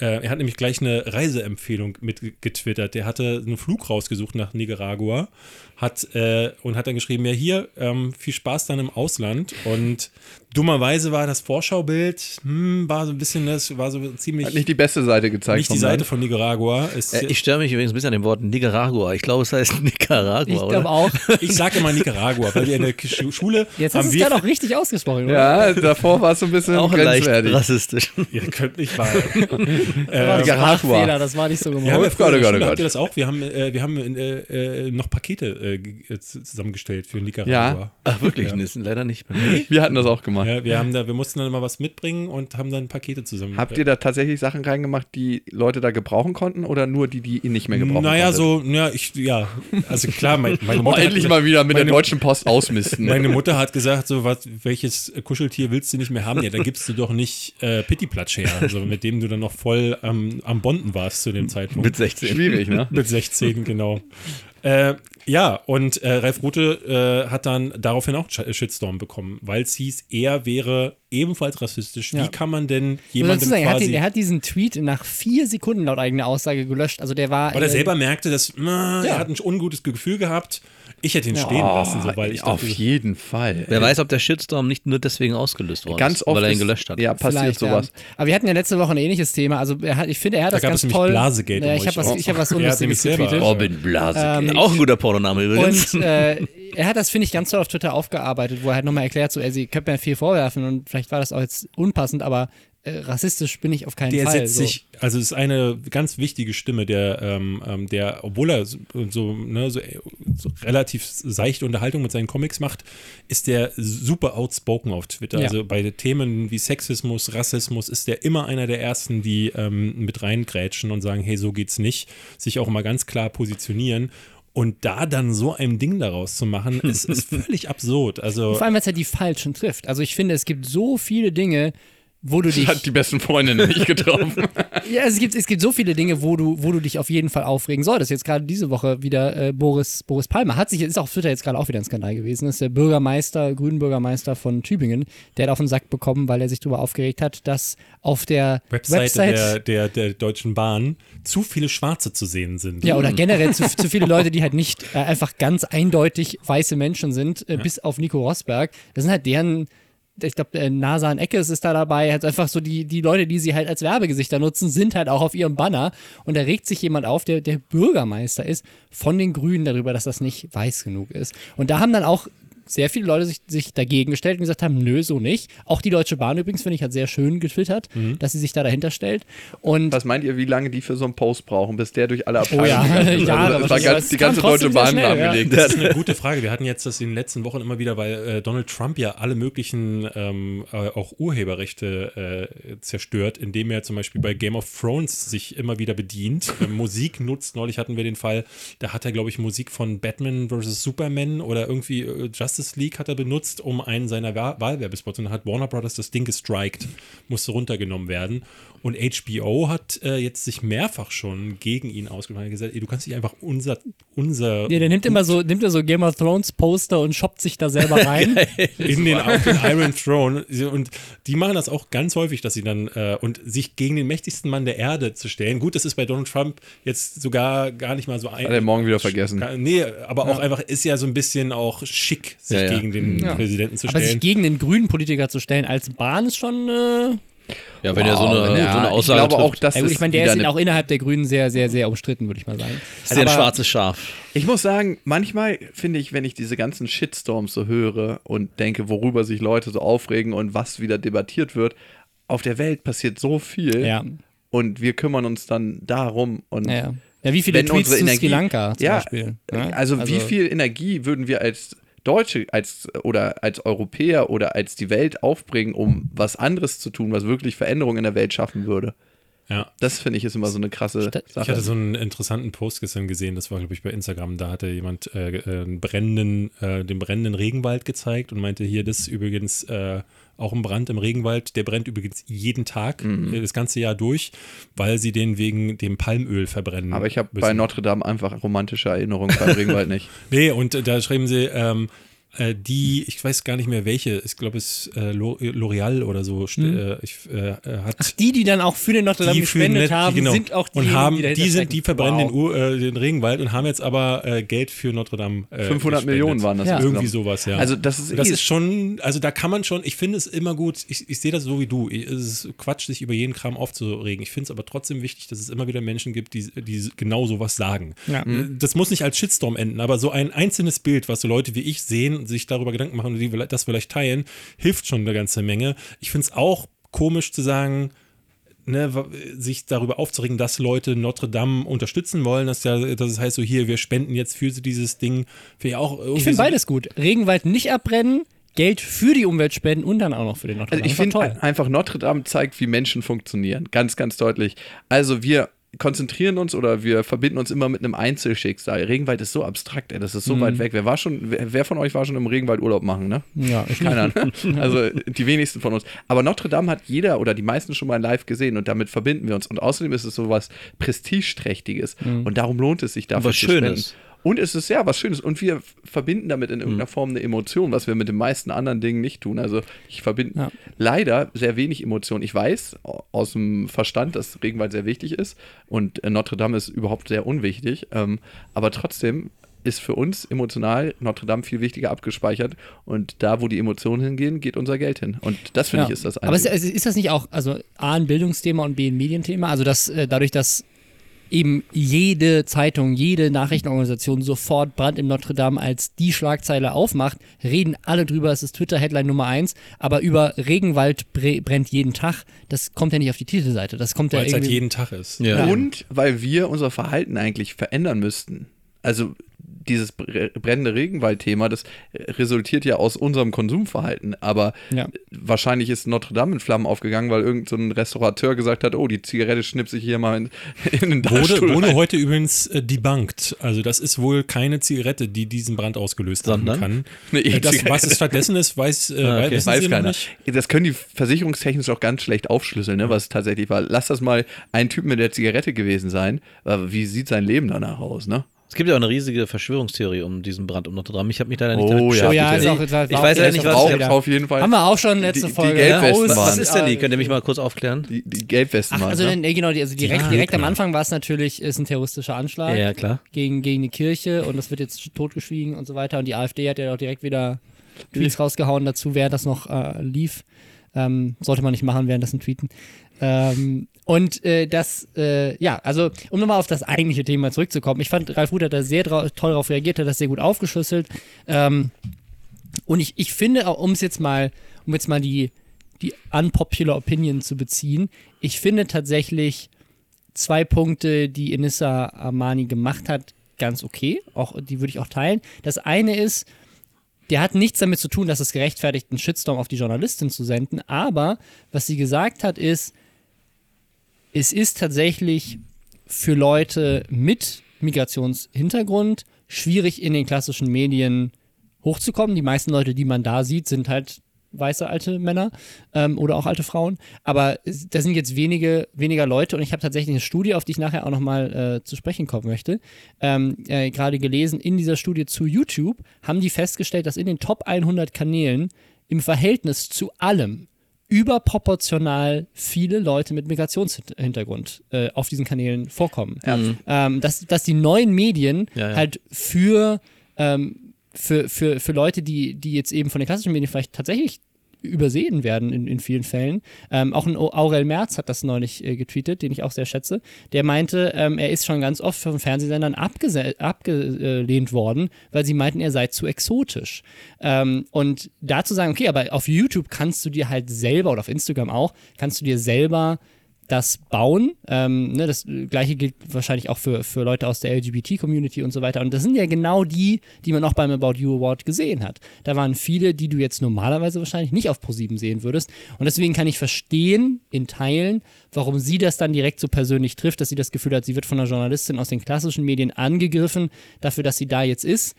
äh, er hat nämlich gleich eine Reiseempfehlung mitgetwittert. Der hatte einen Flug rausgesucht nach Nicaragua hat, äh, und hat dann geschrieben, ja hier, ähm, viel Spaß dann im Ausland. Und dummerweise war das Vorschaubild, hm, war so ein bisschen, das war so ziemlich
Hat nicht die beste Seite gezeigt.
nicht die Seite von Nicaragua. Es,
Äh, ich störe mich übrigens ein bisschen an dem Wort Nicaragua. Ich glaube, es heißt (laughs) Nicaragua,
Ich
oder?
glaube auch. (laughs)
Ich sage immer Nicaragua, weil wir in der Schu- Schule
Jetzt hast
haben
du es
wir.
gerade auch richtig ausgesprochen, oder?
Ja, davor war es so ein bisschen
auch leicht
grenzwertig.
rassistisch. (laughs)
Ihr könnt nicht
war ein
Nicaragua.
Das war nicht so
Wir haben
gemeint.
ja früher der
Gott, oh Gott.
habt ihr das auch? Wir haben, äh, wir haben äh, äh, noch Pakete äh, äh, zusammengestellt für Nicaragua.
Ach, wirklich? Nee, ist leider nicht. (laughs)
Wir hatten das auch gemacht.
Ja, wir, haben da, wir mussten dann immer was mitbringen und haben dann Pakete zusammen.
Habt ihr da tatsächlich Sachen reingemacht, die Leute da gebrauchen konnten oder nur die, die ihr nicht mehr gebrauchen
Naja,
konntet?
so, ja, ich, ja, also klar, mein, meine (laughs)
Oh,
Mutter.
endlich
hat,
mal wieder mit
meine-
der Deutschen Post ausmisten. (laughs)
Meine Mutter hat gesagt, so was, welches Kuscheltier willst du nicht mehr haben? Ja, da gibst du doch nicht äh, Pittiplatsch her, also mit dem du dann noch voll am am Bonden warst zu dem Zeitpunkt.
Mit 16.
Schwierig, ne?
Mit 16, genau. Äh, ja, und äh, Ralf Rute äh, hat dann daraufhin auch Sch- Shitstorm bekommen, weil es hieß, er wäre ebenfalls rassistisch. Wie
Ja.
kann man denn
dazu
jemandem
sagen, er, hat
quasi...
den, er hat diesen Tweet nach vier Sekunden laut eigener Aussage gelöscht. Also der war.
weil er
äh,
selber merkte, dass na,
Ja.
er hat ein ungutes Gefühl gehabt. Ich hätte ihn stehen lassen, so, weil ich
auf
dachte,
jeden Fall.
Wer weiß, ob der Shitstorm nicht nur deswegen ausgelöst worden
Ganz
ist,
oft
weil er ihn gelöscht hat.
Ja, passiert
Vielleicht,
sowas.
Ja. Aber wir hatten ja letzte Woche ein ähnliches Thema. Also er hat, ich finde, er hat
Da
das
gab
ganz
es nämlich
toll.
Blasegate
Ja, ich habe was, ich hab was (laughs)
Er
Unlustiges getweetet.
Robin Blase.
Ähm,
Auch ein guter Pornoname übrigens.
Und äh, er hat das, finde ich, ganz toll auf Twitter aufgearbeitet, wo er halt nochmal erklärt, so, er sie könnte mir viel vorwerfen und vielleicht war das auch jetzt unpassend, aber rassistisch bin ich auf keinen
Der
Fall.
setzt
so.
sich, also es ist eine ganz wichtige Stimme, der, ähm, ähm, der, obwohl er so, so, ne, so, so relativ seichte Unterhaltung mit seinen Comics macht, ist der super outspoken auf Twitter.
Ja.
Also bei Themen wie Sexismus, Rassismus ist der immer einer der ersten, die ähm, mit reingrätschen und sagen, hey, so geht's nicht, sich auch immer ganz klar positionieren. Und da dann so ein Ding daraus zu machen, ist, ist (laughs) völlig absurd. Also
Vor allem, weil es halt die Falschen trifft. Also ich finde, es gibt so viele Dinge, wo du (laughs) dich.
hat die besten Freundinnen nicht getroffen. (laughs) (laughs)
Ja, es gibt, es gibt so viele Dinge, wo du, wo du dich auf jeden Fall aufregen solltest. Jetzt gerade diese Woche wieder äh, Boris, Boris Palmer. Hat sich, ist auch auf Twitter jetzt gerade auch wieder ein Skandal gewesen. Das ist der Bürgermeister, Grünen Bürgermeister von Tübingen. Der hat auf den Sack bekommen, weil er sich darüber aufgeregt hat, dass auf der
Webseite
Website.
der, der, der Deutschen Bahn zu viele Schwarze zu sehen sind.
ja, oder generell zu, zu viele Leute, die halt nicht äh, einfach ganz eindeutig weiße Menschen sind, äh, bis auf Nico Rosberg. Das sind halt deren, ich glaube, äh, Nasan Eckes ist da dabei, halt einfach so die, die Leute, die sie halt als Werbegesichter nutzen, sind halt auch auf ihrem Banner. Und da regt sich jemand auf, der der Bürgermeister ist, von den Grünen darüber, dass das nicht weiß genug ist. Und da haben dann auch sehr viele Leute sich, sich dagegen gestellt und gesagt haben, nö, so nicht. Auch die Deutsche Bahn übrigens, finde ich, hat sehr schön getwittert, dass sie sich da dahinter stellt. Und
Was meint ihr, wie lange die für so einen Post brauchen, bis der durch alle
Oh ja,
Abteilungen gegangen ist? (laughs)
Jahre
Also, das war ganz, die ganze Deutsche Bahn
schnell, ja.
angelegt.
Das ist eine gute Frage. Wir hatten jetzt das in den letzten Wochen immer wieder, weil äh, Donald Trump ja alle möglichen ähm, äh, auch Urheberrechte äh, zerstört, indem er zum Beispiel bei Game of Thrones sich immer wieder bedient, (laughs) äh, Musik nutzt. Neulich hatten wir den Fall, da hat er, glaube ich, Musik von Batman vs. Superman oder irgendwie äh, Justice League hat er benutzt, um einen seiner Wa Wahlwerbespots. Und dann hat Warner Brothers das Ding gestrikt, musste runtergenommen werden. Und HBO hat äh, jetzt sich mehrfach schon gegen ihn ausgesprochen und gesagt, ey, du kannst nicht einfach unser, unser
Ja, der nimmt immer so, nimmt er so Game of Thrones Poster und shoppt sich da selber (laughs) rein.
in den, auf den Iron Throne. Und die machen das auch ganz häufig, dass sie dann äh, und sich gegen den mächtigsten Mann der Erde zu stellen. Gut, das ist bei Donald Trump jetzt sogar gar nicht mal so ein.
Hat er morgen wieder vergessen.
Nee, aber auch einfach ist ja so ein bisschen auch schick, sich
Ja, ja.
gegen den
Ja.
Präsidenten zu
Aber sich
stellen.
gegen den grünen Politiker zu stellen als Bahn ist schon. Äh,
Ja, wenn er so eine,
Ja,
so eine Aussage
ich glaube auch, dass
ja gut, ich meine, der ist auch innerhalb der Grünen sehr, sehr, sehr umstritten, würde ich mal sagen.
ist ein
Aber-
schwarzes Schaf.
Ich muss sagen, manchmal finde ich, wenn ich diese ganzen Shitstorms so höre und denke, worüber sich Leute so aufregen und was wieder debattiert wird, auf der Welt passiert so viel
Ja.
und wir kümmern uns dann darum und
Ja. Ja, wie viele
wenn
Tweets
unsere
zu
Energie,
Sri Lanka zum
ja,
Beispiel? ne?
Also, wie viel Energie würden wir als Deutsche als, oder als Europäer oder als die Welt aufbringen, um was anderes zu tun, was wirklich Veränderungen in der Welt schaffen würde?
Ja.
Das finde ich ist immer so eine krasse
Statt-
Ich
Sache.
hatte so einen interessanten Post gestern gesehen, das war, glaube ich, bei Instagram. Da hatte jemand äh, äh, einen brennenden, äh, den brennenden Regenwald gezeigt und meinte, hier, das ist übrigens äh, auch ein Brand im Regenwald. Der brennt übrigens jeden Tag,
Mhm.
äh, das ganze Jahr durch, weil sie den wegen dem Palmöl verbrennen.
Aber ich habe bei Notre Dame einfach romantische Erinnerungen beim Regenwald nicht. (laughs)
Nee, und äh, da schreiben sie, ähm, äh, die, ich weiß gar nicht mehr welche, ich glaube es ist äh, Lo- L'Oreal oder so,
Hm.
äh, ich, äh, äh, hat
Die, die dann auch für den Notre Dame gespendet
Net-
haben,
genau.
sind auch die,
und haben,
die,
die, sind, die verbrennen
Wow.
den, Ur, äh, den Regenwald und haben jetzt aber äh, Geld für Notre Dame. Äh,
500
gespendet.
Millionen waren das
Ja.
Irgendwie sowas, ja.
Also das ist,
das
eh-
ist schon, also da kann man schon, ich finde es immer gut, ich, ich sehe das so wie du. Ich, es ist Quatsch, sich über jeden Kram aufzuregen. Ich finde es aber trotzdem wichtig, dass es immer wieder Menschen gibt, die, die genau sowas sagen.
Ja.
Das muss nicht als Shitstorm enden, aber so ein einzelnes Bild, was so Leute wie ich sehen, sich darüber Gedanken machen und die das vielleicht teilen, hilft schon eine ganze Menge. Ich finde es auch komisch zu sagen, ne, sich darüber aufzuregen, dass Leute Notre Dame unterstützen wollen, dass, ja, dass es heißt so, hier, wir spenden jetzt für dieses Ding. Ich auch irgendwie
Ich finde
so,
beides gut. Regenwald nicht abbrennen, Geld für die Umwelt spenden und dann auch noch für den Notre
Also
Dame.
ich
Das war
finde einfach, Notre Dame zeigt, wie Menschen funktionieren. Ganz, ganz deutlich. Also wir konzentrieren uns oder wir verbinden uns immer mit einem Einzelschicksal. Regenwald ist so abstrakt, ey, das ist so
Mhm.
weit weg. Wer war schon, wer, wer von euch war schon im Regenwald Urlaub machen, ne?
Ja, ich
Keiner. Ne? (laughs) Also die wenigsten von uns. Aber Notre Dame hat jeder oder die meisten schon mal live gesehen und damit verbinden wir uns. Und außerdem ist es so was Prestigeträchtiges.
Mhm.
Und darum lohnt es sich dafür
was
zu
Schönes.
spenden. Und es ist ja was Schönes. Und wir verbinden damit in
Mhm.
irgendeiner Form eine Emotion, was wir mit den meisten anderen Dingen nicht tun. Also ich verbinde
Ja.
leider sehr wenig Emotionen. Ich weiß au- aus dem Verstand, dass Regenwald sehr wichtig ist und äh, Notre Dame ist überhaupt sehr unwichtig. Ähm, aber trotzdem ist für uns emotional Notre Dame viel wichtiger abgespeichert. Und da, wo die Emotionen hingehen, geht unser Geld hin. Und das finde
Ja.
ich ist das
Aber ist,
Einzige.
ist das nicht auch, also A, ein Bildungsthema und B, ein Medienthema? Also, dass äh, dadurch, dass eben jede Zeitung, jede Nachrichtenorganisation sofort Brand in Notre Dame als die Schlagzeile aufmacht, reden alle drüber, es ist Twitter-Headline Nummer eins, aber über Regenwald bre brennt jeden Tag, das kommt ja nicht auf die Titelseite. Das kommt ja
weil es halt jeden Tag ist.
Ja.
Und weil wir unser Verhalten eigentlich verändern müssten. Also dieses br- brennende Regenwald-Thema, das äh, resultiert ja aus unserem Konsumverhalten. Aber
Ja.
wahrscheinlich ist Notre Dame in Flammen aufgegangen, weil irgendein so ein Restaurateur gesagt hat, oh, die Zigarette schnipse ich hier mal in, (laughs) in den
Wurde,
Dachstuhl
wurde
rein.
heute übrigens äh, debunked. Also das ist wohl keine Zigarette, die diesen Brand ausgelöst haben
Sondern?
kann.
Eine
Äh, das, was es stattdessen ist, weiß, äh,
Ah, okay.
Weiß keiner.
nicht.
Das können die versicherungstechnisch auch ganz schlecht aufschlüsseln, ne, was es tatsächlich war. Lass das mal ein Typ mit der Zigarette gewesen sein. Aber wie sieht sein Leben danach aus, ne?
Es gibt ja auch eine riesige Verschwörungstheorie um diesen Brand um Notre Dame. Ich habe mich leider nicht
Oh,
damit
ja.
Oh
beschäftigt.
ja, ist auch,
ich
war
ich
auch
weiß ja nicht, was
Auf,
wieder.
auf jeden Fall.
Haben wir auch schon letzte
Die- die
Folge.
Gelbwesten
Aus-
waren.
was ist denn die? Könnt ihr mich mal kurz aufklären?
Die, die Gelbwesten
Ach,
waren
also
ne?
genau, die- also direkt,
Ja,
direkt am. Anfang war es natürlich, ist ein terroristischer Anschlag.
Ja, klar.
gegen, gegen die Kirche und das wird jetzt totgeschwiegen und so weiter. Und die AfD hat ja auch direkt wieder Tweets rausgehauen dazu, während das noch äh, lief. Ähm, sollte man nicht machen, währenddessen tweeten. Ähm, und äh, das, äh, ja, also um nochmal auf das eigentliche Thema zurückzukommen. Ich fand, Ralf Ruth da sehr toll darauf reagiert, hat das sehr gut aufgeschlüsselt. Ähm, und ich, ich finde, auch, um es jetzt mal, um jetzt mal die, die unpopular Opinion zu beziehen, ich finde tatsächlich zwei Punkte, die Inissa Armani gemacht hat, ganz okay. Auch, die würde ich auch teilen. Das eine ist, der hat nichts damit zu tun, dass es gerechtfertigt, einen Shitstorm auf die Journalistin zu senden. Aber was sie gesagt hat, ist, es ist tatsächlich für Leute mit Migrationshintergrund schwierig in den klassischen Medien hochzukommen. Die meisten Leute, die man da sieht, sind halt weiße alte Männer ähm, oder auch alte Frauen. Aber da sind jetzt wenige, weniger Leute und ich habe tatsächlich eine Studie, auf die ich nachher auch nochmal äh, zu sprechen kommen möchte, ähm, äh, gerade gelesen. In dieser Studie zu YouTube haben die festgestellt, dass in den Top 100 Kanälen im Verhältnis zu allem überproportional viele Leute mit Migrationshintergrund äh, auf diesen Kanälen vorkommen. Ähm, dass, dass die neuen Medien
Ja, ja.
halt für, ähm, für, für, für Leute, die, die jetzt eben von den klassischen Medien vielleicht tatsächlich übersehen werden in, in vielen Fällen. Ähm, auch ein Aurel Merz hat das neulich äh, getweetet, den ich auch sehr schätze. Der meinte, ähm, er ist schon ganz oft von Fernsehsendern abgelehnt worden, weil sie meinten, er sei zu exotisch. Ähm, und da zu sagen, okay, aber auf YouTube kannst du dir halt selber oder auf Instagram auch, kannst du dir selber das bauen. Ähm, ne, das gleiche gilt wahrscheinlich auch für, für Leute aus der LGBT-Community und so weiter. Und das sind ja genau die, die man auch beim About You Award gesehen hat. Da waren viele, die du jetzt normalerweise wahrscheinlich nicht auf Pro7 sehen würdest. Und deswegen kann ich verstehen, in Teilen, warum sie das dann direkt so persönlich trifft, dass sie das Gefühl hat, sie wird von einer Journalistin aus den klassischen Medien angegriffen dafür, dass sie da jetzt ist.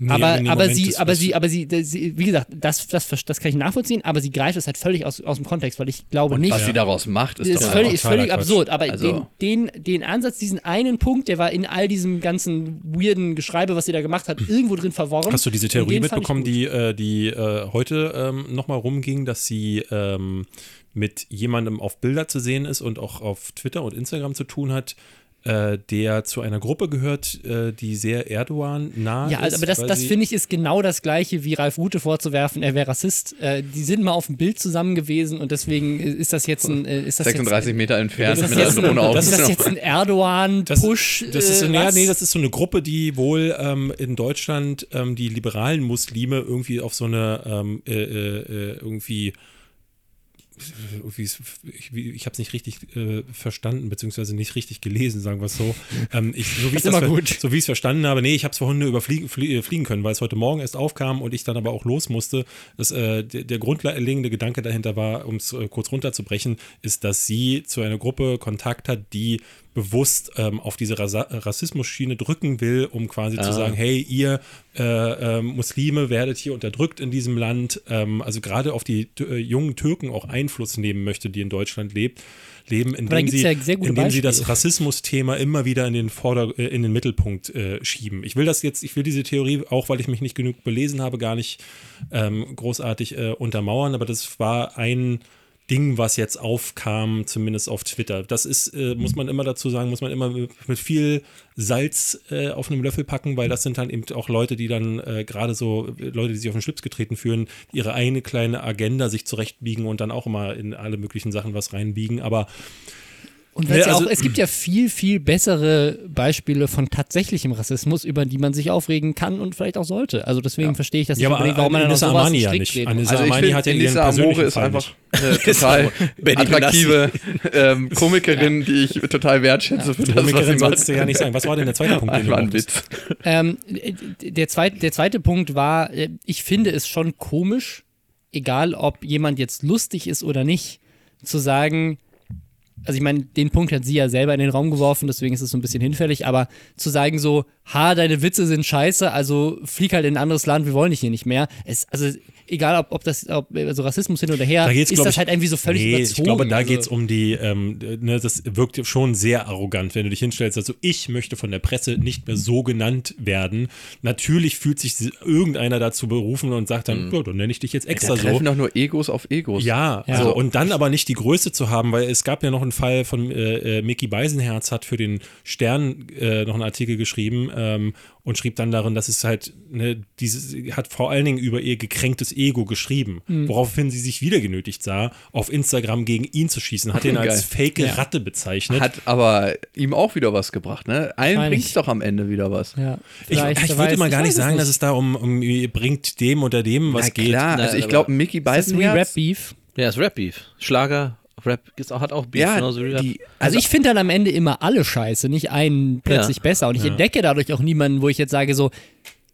Nee,
aber,
in dem
aber sie, aber sie, aber sie, sie, wie gesagt, das, das, das kann ich nachvollziehen, aber sie greift es halt völlig aus, aus dem Kontext, weil ich glaube nicht.
Was sie daraus macht, ist,
ist, völlig, ist völlig absurd, aber
Also-
den, den, den Ansatz, diesen einen Punkt, der war in all diesem ganzen weirden Geschreibe, was sie da gemacht hat, (clears throat) irgendwo drin verworren.
Hast du diese Theorie mitbekommen, die, äh, die äh, heute ähm, nochmal rumging, dass sie ähm, mit jemandem auf Bilder zu sehen ist und auch auf Twitter und Instagram zu tun hat, äh, der zu einer Gruppe gehört, äh, die sehr Erdogan nah
Ja,
ist?
also, aber das, das finde ich ist genau das gleiche wie Ralf Rute vorzuwerfen, er wäre Rassist. Äh, die sind mal auf dem Bild zusammen gewesen und deswegen ist das jetzt ein. Äh, ist das
36
jetzt,
Meter entfernt
ist das,
mit
jetzt,
einer Drohne auf.
ist das jetzt ein Erdogan-Push?
Das ist, so,
äh,
ja, nee, das ist so eine Gruppe, die wohl ähm, in Deutschland ähm, die liberalen Muslime irgendwie auf so eine ähm, äh, äh, äh, irgendwie ist- ich, ich habe es nicht richtig äh, verstanden, beziehungsweise nicht richtig gelesen, sagen wir es so. (laughs) Ähm, ich, so wie ich
gut.
So es verstanden habe, nee, ich habe es vorhin nur überfliegen flie- äh, fliegen können, weil es heute Morgen erst aufkam und ich dann aber auch los musste. Das, äh, der, der grundlegende Gedanke dahinter war, um es äh, kurz runterzubrechen, ist, dass sie zu einer Gruppe Kontakt hat, die bewusst ähm, auf diese Rassismus-Schiene drücken will, um quasi zu sagen, hey, ihr äh, ähm, Muslime werdet hier unterdrückt in diesem Land, ähm, also gerade auf die äh, jungen Türken auch Einfluss nehmen möchte, die in Deutschland lebt, leben, indem, sie,
ja
indem sie das. Rassismus-Thema immer wieder in den Vorder äh, in den Mittelpunkt äh, schieben. Ich will das jetzt, ich will diese Theorie, auch weil ich mich nicht genug belesen habe, gar nicht ähm, großartig äh, untermauern, aber das war ein Ding, was jetzt aufkam, zumindest auf Twitter. Das ist, äh, muss man immer dazu sagen, muss man immer mit, mit viel Salz äh, auf einem Löffel packen, weil das sind dann eben auch Leute, die dann äh, gerade so, äh, Leute, die sich auf den Schlips getreten fühlen, ihre eine kleine Agenda sich zurechtbiegen und dann auch immer in alle möglichen Sachen was reinbiegen. Aber
Und
Ja,
ja
also-
auch, es gibt ja viel, viel bessere Beispiele von tatsächlichem Rassismus, über die man sich aufregen kann und vielleicht auch sollte. Also deswegen verstehe ich das
Ja,
nicht
aber
warum man dann
Anissa
sowas
Amani ja nicht. Anissa
muss.
Also finde,
hat ja ihren
Amore
persönlichen
ist
Fall
einfach
nicht.
eine total (laughs)
Benny
attraktive ähm, (laughs) Komikerin, die ich total wertschätze für das, was sie
Komikerin sollst du ja nicht sagen. Was war denn der zweite (laughs) Punkt,
Einfach ein? Witz.
Ähm, der, zweite, der zweite Punkt war, äh, ich finde es schon komisch, egal ob jemand jetzt lustig ist oder nicht, zu sagen, also ich meine, den Punkt hat sie ja selber in den Raum geworfen, deswegen ist es so ein bisschen hinfällig, aber zu sagen so, ha, deine Witze sind scheiße, also flieg halt in ein anderes Land, wir wollen dich hier nicht mehr. Es, also egal, ob, ob das, ob, also Rassismus hin oder her,
Da geht's,
ist das
ich-
halt irgendwie so völlig
nee,
überzogen.
Ich glaube, da
also,
geht es um die, ähm, ne, das wirkt schon sehr arrogant, wenn du dich hinstellst, also ich möchte von der Presse nicht mehr so genannt werden. Natürlich fühlt sich irgendeiner dazu berufen und sagt dann, ja, dann nenne ich dich jetzt
Da
extra so.
treffen doch nur Egos auf Egos.
Ja,
Ja.
So, und dann aber nicht die Größe zu haben, weil es gab ja noch einen Fall von äh, äh, Mickey Beisenherz hat für den Stern äh, noch einen Artikel geschrieben ähm, und schrieb dann darin, dass es halt, ne, dieses, hat vor allen Dingen über ihr gekränktes Ego geschrieben,
Mhm.
woraufhin sie sich wieder genötigt sah, auf Instagram gegen ihn zu schießen, hat ihn (laughs) als
Geil.
fake Ratte bezeichnet.
Hat aber ihm auch wieder was gebracht, ne? Allen
Wahrscheinlich.
bringt's doch am Ende wieder was.
ja,
ich, ich würde mal gar nicht
es
sagen, dass es da um, um bringt dem oder dem was
Na
geht.
klar, also ich glaube, Mickey
Das ist wie
Beisenherz.
Rap-Beef.
Ja, ist Rap-Beef. Schlager, Rap ist auch, hat auch Beef.
Ja,
genauso wie Rap.
die,
Also ich finde dann am Ende immer alle scheiße, nicht einen plötzlich
Ja.
besser. Und ich entdecke dadurch auch niemanden, wo ich jetzt sage so,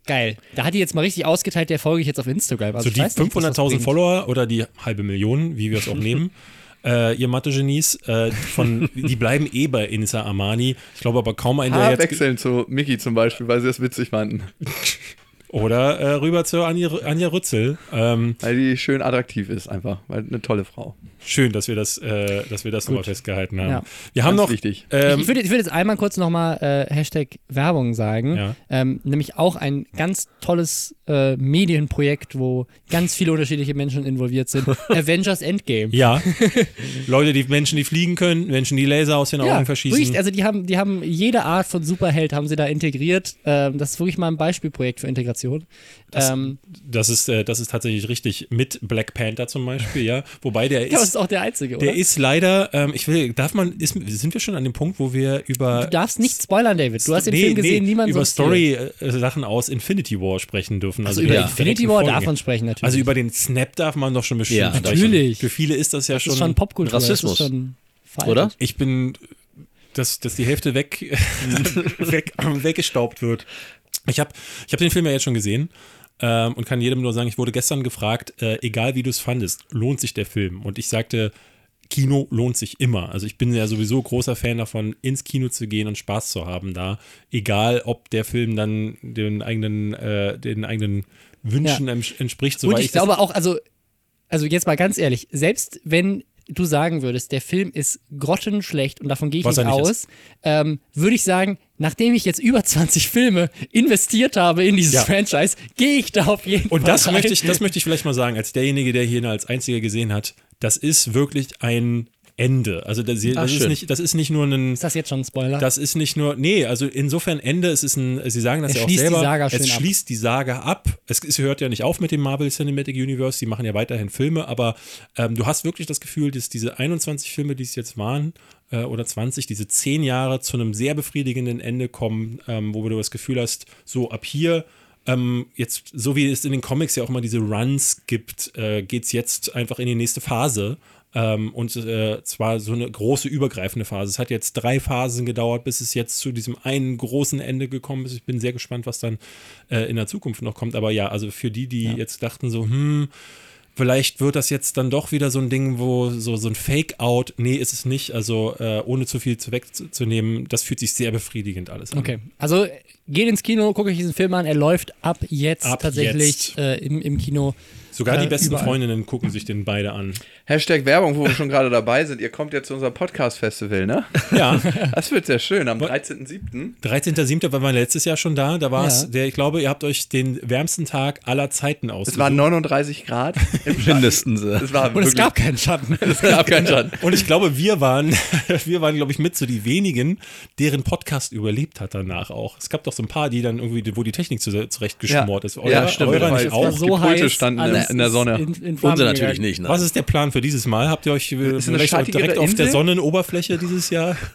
geil, da hat die jetzt mal richtig ausgeteilt, der folge ich jetzt auf Instagram. Also
So die
weiß nicht, was das
500.000
bringt.
Follower oder die halbe Million, wie wir es auch nehmen, (laughs) äh, ihr Mathe-Genies, äh, von, die bleiben eh bei Insa Amani. Ich glaube aber kaum ein, der
Haar
jetzt.
wechseln zu Mickey zum Beispiel, weil sie das witzig fanden.
Oder äh, rüber zu Anja, Anja Rützel. Ähm,
Weil die schön attraktiv ist einfach, weil eine tolle Frau.
Schön, dass wir das, äh, dass wir das nochmal festgehalten haben.
Ja.
Wir haben
Ganz
noch.
wichtig.
Ähm,
ich, würde ich würd jetzt einmal kurz nochmal äh, Hashtag Werbung sagen.
Ja.
Ähm, nämlich auch ein ganz tolles äh, Medienprojekt, wo ganz viele unterschiedliche Menschen involviert sind. (laughs) Avengers Endgame.
ja, (laughs) Leute, die Menschen, die fliegen können, Menschen, die Laser aus den Augen
Ja,
verschießen.
wirklich, also die haben, die haben jede Art von Superheld haben sie da integriert. Ähm, das ist wirklich mal ein Beispielprojekt für Integration.
Das-
ähm,
Das ist, äh, das ist tatsächlich richtig. Mit Black Panther zum Beispiel, ja. Wobei der ist.
Ist auch der einzige, oder?
Der ist leider, ähm, ich will, darf man, ist, sind wir schon an dem Punkt, wo wir über.
du darfst nicht spoilern, David. Du hast den
Nee,
Film gesehen,
nee,
niemand
über
sonst hier.
Story-Sachen aus Infinity War sprechen dürfen.
Also
Also,
über
die
Infinity War
Folgen.
darf man sprechen, natürlich.
Also über den Snap darf man doch schon bestimmt
Ja,
sprechen.
natürlich.
Für viele ist das ja
das
schon.
ist schon Popkultur.
Rassismus.
Das ist schon.
Oder?
Ich bin, dass, dass die Hälfte weg, (laughs) weg, (laughs) weggestaubt wird. Ich habe ich hab den Film ja jetzt schon gesehen ähm, und kann jedem nur sagen, ich wurde gestern gefragt, äh, egal wie du es fandest, lohnt sich der Film? Und ich sagte, Kino lohnt sich immer. Also ich bin ja sowieso großer Fan davon, ins Kino zu gehen und Spaß zu haben da. Egal, ob der Film dann den eigenen, äh, den eigenen Wünschen
Ja.
ents- entspricht.
Und ich
das-
glaube auch, also, also jetzt mal ganz ehrlich, selbst wenn du sagen würdest, der Film ist grottenschlecht und davon gehe ich
Was
nicht
nicht
aus, ähm, würde ich sagen, nachdem ich jetzt über 20 Filme investiert habe in dieses
Ja.
Franchise, gehe ich da auf jeden
Und
Fall
das
rein.
möchte, ich, das möchte ich vielleicht mal sagen, als derjenige, der hier als einziger gesehen hat, das ist wirklich ein Ende. Also das, das,
Ach,
ist, nicht, das ist nicht nur ein.
Ist das jetzt schon ein Spoiler?
Das ist nicht nur, nee, also insofern Ende, es ist ein, Sie sagen das
Er
ja auch selber, es
ab.
schließt die Saga ab. Es, es hört ja nicht auf mit dem Marvel Cinematic Universe, die machen ja weiterhin Filme, aber ähm, du hast wirklich das Gefühl, dass diese 21 Filme, die es jetzt waren, äh, oder 20, diese 10 Jahre zu einem sehr befriedigenden Ende kommen, ähm, wo du das Gefühl hast, so ab hier ähm, jetzt, so wie es in den Comics ja auch immer diese Runs gibt, äh, geht es jetzt einfach in die nächste Phase. Ähm, und äh, zwar so eine große übergreifende Phase. Es hat jetzt drei Phasen gedauert, bis es jetzt zu diesem einen großen Ende gekommen ist. Ich bin sehr gespannt, was dann äh, in der Zukunft noch kommt. Aber ja, also für die, die jetzt dachten so, hm, vielleicht wird das jetzt dann doch wieder so ein Ding, wo so, so ein Fake-out, nee, ist es nicht. Also äh, ohne zu viel zu wegzunehmen, das fühlt sich sehr befriedigend alles an.
Okay, also geht ins Kino, guckt euch diesen Film an. Er läuft ab jetzt
Ab
tatsächlich
jetzt.
Äh, im, im Kino.
Sogar die
Äh,
besten
überall.
Freundinnen gucken sich den beide an.
Hashtag Werbung, wo wir schon gerade dabei sind. Ihr kommt jetzt zu unserem Podcast-Festival, ne?
Ja, (laughs)
Das wird sehr schön. Am 13.07.
13.07. waren wir letztes Jahr schon da. Da war es,
Ja.
der, ich glaube, ihr habt euch den wärmsten Tag aller Zeiten ausgesucht.
Es waren 39 Grad. (laughs)
Mindestens.
Es war
Und es
wirklich-
gab keinen Schatten. (laughs)
es gab keinen Schatten.
Und ich glaube, wir waren, wir waren, glaube ich, mit so die wenigen, deren Podcast überlebt hat danach auch. Es gab doch so ein paar, die dann irgendwie, wo die Technik zu, zurechtgeschmort ist. Euer,
Ja, stimmt.
eurer nicht
es
auch.
war
Es
Pulte
heiß,
standen
alles
in der
ist
Sonne.
In, in Flammen
Unser natürlich
gegangen.
nicht. Ne?
Was ist der Plan für dieses Mal? Habt ihr euch äh,
schattigere
direkt auf der? Sonnenoberfläche dieses Jahr? (laughs)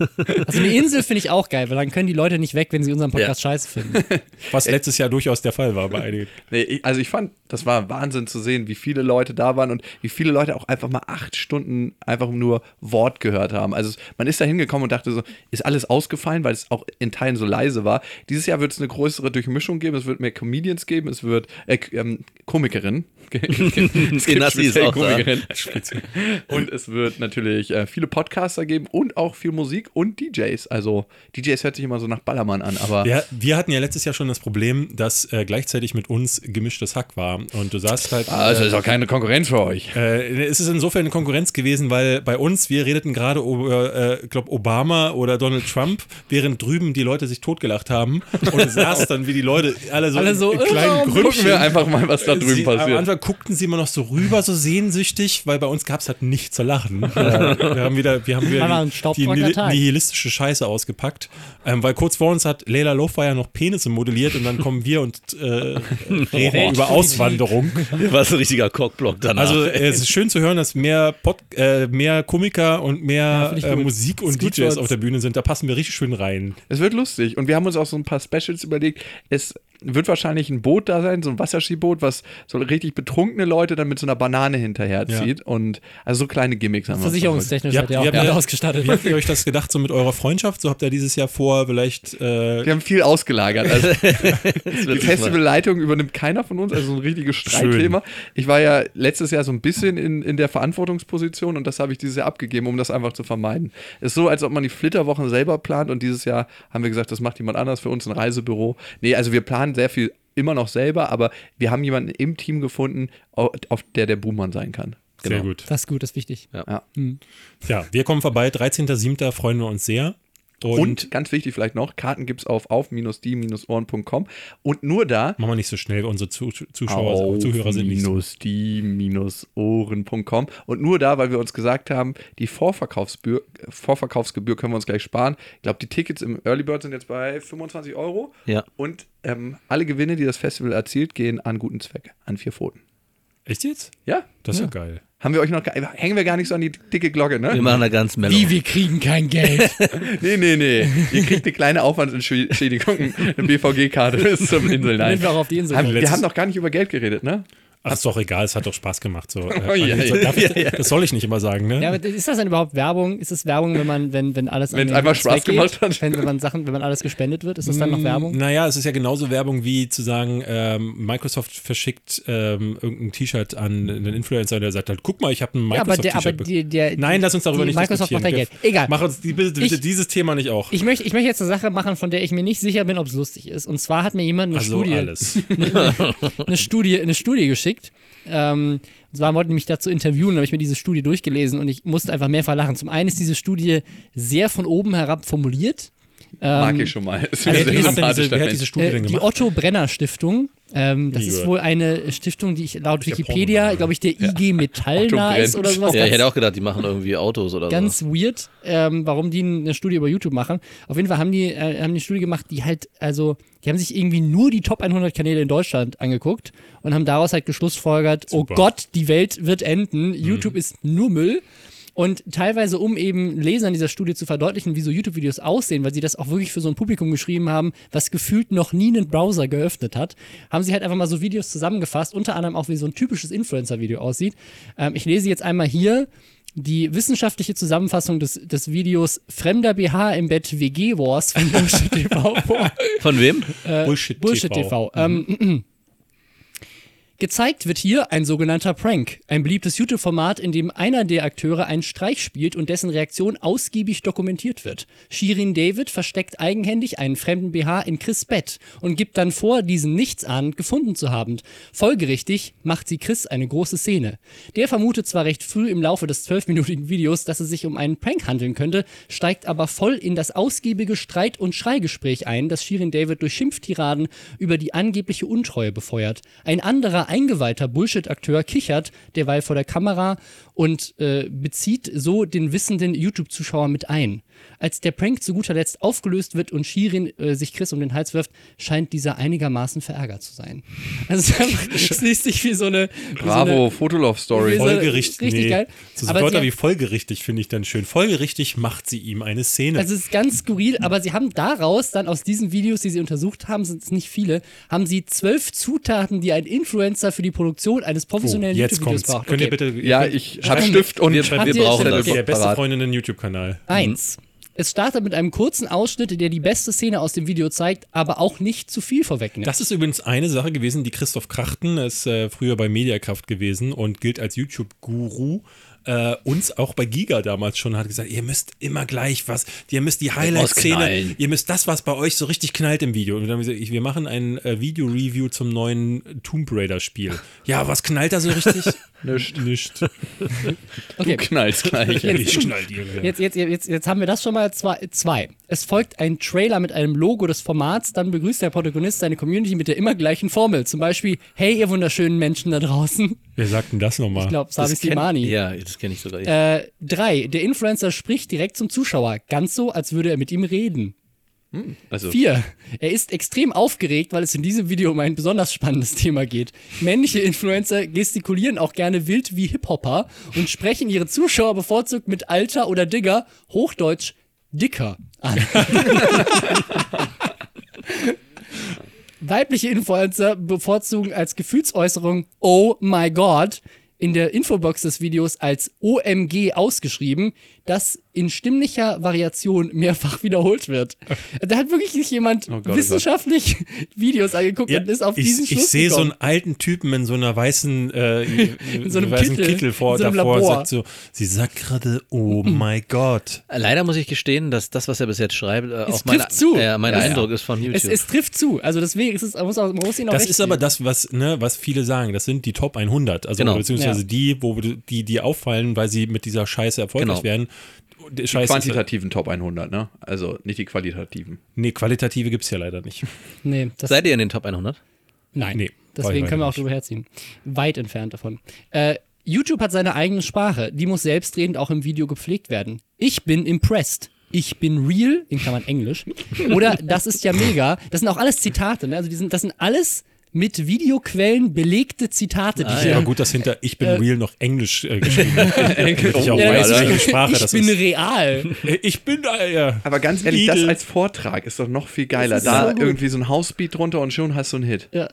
Also eine Insel finde ich auch geil, weil dann können die Leute nicht weg, wenn sie unseren Podcast scheiße finden. (laughs)
Was letztes Jahr durchaus der Fall war bei (laughs) einigen.
Nee, ich, also ich fand, das war Wahnsinn zu sehen, wie viele Leute da waren und wie viele Leute auch einfach mal acht Stunden einfach nur Wort gehört haben. Also man ist da hingekommen und dachte so, ist alles ausgefallen, weil es auch in Teilen so leise war. Dieses Jahr wird es eine größere Durchmischung geben, es wird mehr Comedians geben, es wird äh, ähm, Komikerinnen. (laughs)
Nassi ist auch da.
Komikerinnen. (laughs) Und es wird natürlich äh, viele Podcaster geben und auch viel Musik und DJs. Also DJs hört sich immer so nach Ballermann an, aber
Ja, wir hatten ja letztes Jahr schon das Problem, dass äh, gleichzeitig mit uns gemischtes Hack war. Und du saßt halt.
also ist auch keine Konkurrenz für euch.
Äh, es ist insofern eine Konkurrenz gewesen, weil bei uns, wir redeten gerade über, äh, glaube Obama oder Donald Trump, während drüben die Leute sich totgelacht haben und du (laughs) sahst dann, wie die Leute alle so,
Alle so,
in, in kleinen
äh,
Gucken
Grüppchen.
wir einfach mal, was da drüben
Sie, Am
passiert.
Anfang guckten sie immer noch so rüber, so sehnsüchtig, weil bei uns gab es halt nichts zu lachen. (laughs) wir haben wieder, wir haben wieder die, die nihilistische Scheiße ausgepackt. Ähm, weil kurz vor uns hat Leila Lofeyer noch Penisse modelliert und dann kommen wir und äh, (laughs) reden über Auswanderung. (laughs)
War so ein richtiger Cockblock danach.
Also äh, es ist schön zu hören, dass mehr, Pod, äh, mehr Komiker und mehr
ich
äh. Musik und DJs auf der Bühne sind. Da passen wir richtig schön rein.
Es wird lustig. Und wir haben uns auch so ein paar Specials überlegt. Es wird wahrscheinlich ein Boot da sein, so ein Wasserskiboot, was so richtig betrunkene Leute dann mit so einer Banane hinterherzieht. Und also so kleine Gimmicks haben wir.
Versicherungstechnisch hat
habt,
er auch
ihr-
ausgestattet.
Wie habt ihr euch das gedacht, so mit eurer Freundschaft? So habt ihr dieses Jahr vor, vielleicht. Äh,
Wir haben viel ausgelagert. Also (laughs) (laughs) die Festivalleitung übernimmt keiner von uns, also so ein richtiges Streitthema. Ich war ja letztes Jahr so ein bisschen in, in der Verantwortungsposition und das habe ich dieses Jahr abgegeben, um das einfach zu vermeiden. Es ist so, als ob man die Flitterwochen selber plant und dieses Jahr haben wir gesagt, das macht jemand anders für uns, ein Reisebüro. Nee, also wir planen sehr viel immer noch selber, aber wir haben jemanden im Team gefunden, au- auf der der Buhmann sein kann.
Sehr gut.
Das ist gut, das ist wichtig.
Ja.
Ja, wir kommen vorbei. 13.07. freuen wir uns sehr. Und,
Und ganz wichtig vielleicht noch, Karten gibt es auf auf-die-ohren.com und nur da
machen wir nicht so schnell, unsere Zu Zuschauer, Zuhörer sind nicht so.
minus die minus Ohren.com und nur da, weil wir uns gesagt haben, die Vorverkaufsgebühr, Vorverkaufsgebühr können wir uns gleich sparen. Ich glaube, die Tickets im Early Bird sind jetzt bei 25 Euro
Ja.
und ähm, alle Gewinne, die das Festival erzielt, gehen an guten Zweck, an vier Pfoten.
Echt jetzt?
Ja,
Das ist ja, geil.
Haben wir euch noch, ge- hängen wir gar nicht so an die dicke Glocke,
Wir
ne?
machen da ganz mellow.
Wie, wir kriegen kein Geld. (laughs)
Nee, nee, nee. Ihr kriegt eine kleine Aufwandsentschädigung, eine BVG-Karte (laughs) bis zum Inseln. Nein.
Damit wir auch auf die Insel
Haben, wir haben noch gar nicht über Geld geredet, ne?
Ach, ist doch egal, es hat doch Spaß gemacht. So. (laughs) Äh,
Oh, ja,
also,
ja,
darf ich, Das soll ich nicht immer sagen, ne?
Ja, aber ist das denn überhaupt Werbung? Ist es Werbung, wenn man, wenn, wenn alles an
Wenn's
den
einfach Spaß
geht?
gemacht hat.
Wenn, wenn man Sachen, wenn man alles gespendet wird, ist das dann noch Werbung?
Naja, es ist ja genauso Werbung wie zu sagen, ähm, Microsoft verschickt ähm, irgendein T-Shirt an einen Influencer, der sagt halt, guck mal, ich habe ein
Ja, aber der, aber
Microsoft-T-Shirt.
die, der,
Nein, lass uns darüber nicht
Microsoft macht da
diskutieren.
Geld. Egal.
Mach uns die, bitte, bitte
Ich-
dieses Thema nicht auch.
Ich möchte, ich möchte jetzt eine Sache machen, von der ich mir nicht sicher bin, ob es lustig ist. Und zwar hat mir jemand eine
also
Studie,
alles. (laughs)
eine Studie, eine Studie geschickt. Ähm, und zwar wollten die mich dazu interviewen, habe ich mir diese Studie durchgelesen und ich musste einfach mehrfach lachen. Zum einen ist diese Studie sehr von oben herab formuliert.
Mag
Ähm,
ich schon mal. Ist
also
wer,
sehr
hat diese, wer hat diese. Studie
Äh,
denn
die
gemacht?
Otto Brenner Stiftung. Ähm, das ist wohl eine Stiftung, die ich laut Wikipedia, glaube ich, der IG Metall (laughs) nah ist oder sowas.
Ja, ich
ganz-
hätte auch gedacht, die machen irgendwie Autos oder
ganz
so.
weird, ähm, warum die eine Studie über YouTube machen. Auf jeden Fall haben die, äh, haben die eine Studie gemacht, die halt, also, die haben sich irgendwie nur die Top 100 Kanäle in Deutschland angeguckt und haben daraus halt geschlussfolgert,
Super.
oh Gott, die Welt wird enden, YouTube ist nur Müll. Und teilweise, um eben Lesern dieser Studie zu verdeutlichen, wie so YouTube-Videos aussehen, weil sie das auch wirklich für so ein Publikum geschrieben haben, was gefühlt noch nie einen Browser geöffnet hat, haben sie halt einfach mal so Videos zusammengefasst, unter anderem auch wie so ein typisches Influencer-Video aussieht. Ähm, ich lese jetzt einmal hier die wissenschaftliche Zusammenfassung des, des Videos Fremder BH im Bett WG Wars von (laughs) Bullshit TV vor.
Von wem?
Bullshit,
Bullshit TV. Ähm, Gezeigt wird hier ein sogenannter Prank, ein beliebtes YouTube-Format, in dem einer der Akteure einen Streich spielt und dessen Reaktion ausgiebig dokumentiert wird. Shirin David versteckt eigenhändig einen fremden BH in Chris' Bett und gibt dann vor, diesen nichtsahnend gefunden zu haben. Folgerichtig macht sie Chris eine große Szene. Der vermutet zwar recht früh im Laufe des zwölfminütigen Videos, dass es sich um einen Prank handeln könnte, steigt aber voll in das ausgiebige Streit- und Schreigespräch ein, das Shirin David durch Schimpftiraden über die angebliche Untreue befeuert. Ein anderer eingeweihter Bullshit-Akteur kichert derweil vor der Kamera und äh, bezieht so den wissenden YouTube-Zuschauer mit ein. Als der Prank zu guter Letzt aufgelöst wird und Shirin äh, sich Chris um den Hals wirft, scheint dieser einigermaßen verärgert zu sein. Also (laughs) es ist einfach- es liest sich wie so eine wie
Bravo,
so
Fotolove-Story.
so-
Folgerichtig.
richtig
nee.
geil.
So
Aber
Wörter
sie-
wie folgerichtig finde ich dann schön. Folgerichtig macht sie ihm eine Szene.
Also es ist ganz skurril, aber sie haben daraus dann aus diesen Videos, die sie untersucht haben, sind es nicht viele, haben sie zwölf Zutaten, die ein Influencer für die Produktion eines
oh,
professionellen
jetzt
YouTube-Videos
kommt's.
braucht.
Könnt ihr
Okay.
bitte.
Ja, ich habe
Schreiben-
Stift und
wir- wir
ihr-
brauchen das.
okay.
Der beste. Freundinnen YouTube-Kanal.
Eins. Es startet mit einem kurzen Ausschnitt, der die beste Szene aus dem Video zeigt, aber auch nicht zu viel vorwegnimmt.
Das ist übrigens eine Sache gewesen, die Christoph Krachten ist äh, früher bei Mediakraft gewesen und gilt als YouTube-Guru. Äh, uns auch bei Giga damals schon hat gesagt, ihr müsst immer gleich was, ihr müsst die Highlight-Szene, ihr müsst das, was bei euch so richtig knallt im Video. Und dann haben wir gesagt, wir machen ein äh, Video-Review zum neuen Tomb Raider-Spiel. Ja, was knallt da so richtig? (laughs)
Nischt.
Nicht.
okay.
knallst gleich. (laughs)
Ich knall dir.
Jetzt, jetzt, jetzt, jetzt haben wir das schon mal zwei, zwei. Es folgt ein Trailer mit einem Logo des Formats, dann begrüßt der Protagonist seine Community mit der immer gleichen Formel. Zum Beispiel, hey, ihr wunderschönen Menschen da draußen.
Wer sagt denn das nochmal?
Ich glaube, Sabi Slimani.
Ja, das kenne ich sogar.
Äh, drei, der Influencer spricht direkt zum Zuschauer, ganz so, als würde er mit ihm reden.
Also,
Vier, er ist extrem aufgeregt, weil es in diesem Video um ein besonders spannendes Thema geht. Männliche Influencer gestikulieren auch gerne wild wie Hip-Hopper und sprechen ihre Zuschauer bevorzugt mit Alter oder Digger, Hochdeutsch Dicker, an. (laughs) Weibliche Influencer bevorzugen als Gefühlsäußerung Oh my God in der Infobox des Videos als OMG ausgeschrieben, das in stimmlicher Variation mehrfach wiederholt wird. (laughs) Da hat wirklich nicht jemand
Oh Gott,
wissenschaftlich (laughs) Videos angeguckt
Ja,
und ist auf
ich,
diesen Schluss
ich sehe so einen alten Typen in so einer weißen, äh, in (laughs)
so einem
weißen
Kittel,
Kittel, vor,
in so einem
davor
Labor.
sagt so, sie sagt gerade, oh mein Gott.
Leider muss ich gestehen, dass das, was er bis jetzt schreibt, äh,
Es
auch mein,
trifft zu.
äh, mein
Ja, ja.
Eindruck ist von YouTube.
Es, es trifft zu. Also deswegen ist es, man muss, auch, man muss ihn auch
Das
recht
ist aber
geben.
das, was, ne, was viele sagen. Das sind die Top 100. Also
Genau.
beziehungsweise
Ja.
die, wo die, die auffallen, weil sie mit dieser Scheiße erfolgreich
Genau.
werden. Die
die
Scheiße,
quantitativen Top 100, ne? Also nicht die qualitativen.
nee, qualitative gibt es ja leider nicht.
Nee, das,
Seid ihr in den Top 100?
Nein,
Nee,
deswegen können wir auch drüber herziehen. Weit entfernt davon. Äh, YouTube hat seine eigene Sprache, die muss selbstredend auch im Video gepflegt werden. Ich bin impressed. Ich bin real, in Klammern Englisch. Oder das ist ja mega. Das sind auch alles Zitate, ne? Also die sind, das sind alles mit Videoquellen belegte Zitate, die
Ah,
hier.
Ja, gut, dass hinter Ich bin
Äh,
real noch Englisch äh, geschrieben wird. (laughs) Ich auch
Ja,
weiß, welche Sprache
ich
das
bin
ist.
real.
Ich bin da, ja.
Aber ganz ehrlich, das
Lidl.
als Vortrag ist doch noch viel geiler.
Das
Da
so
irgendwie so ein Housebeat drunter und schon hast du einen Hit.
Ja.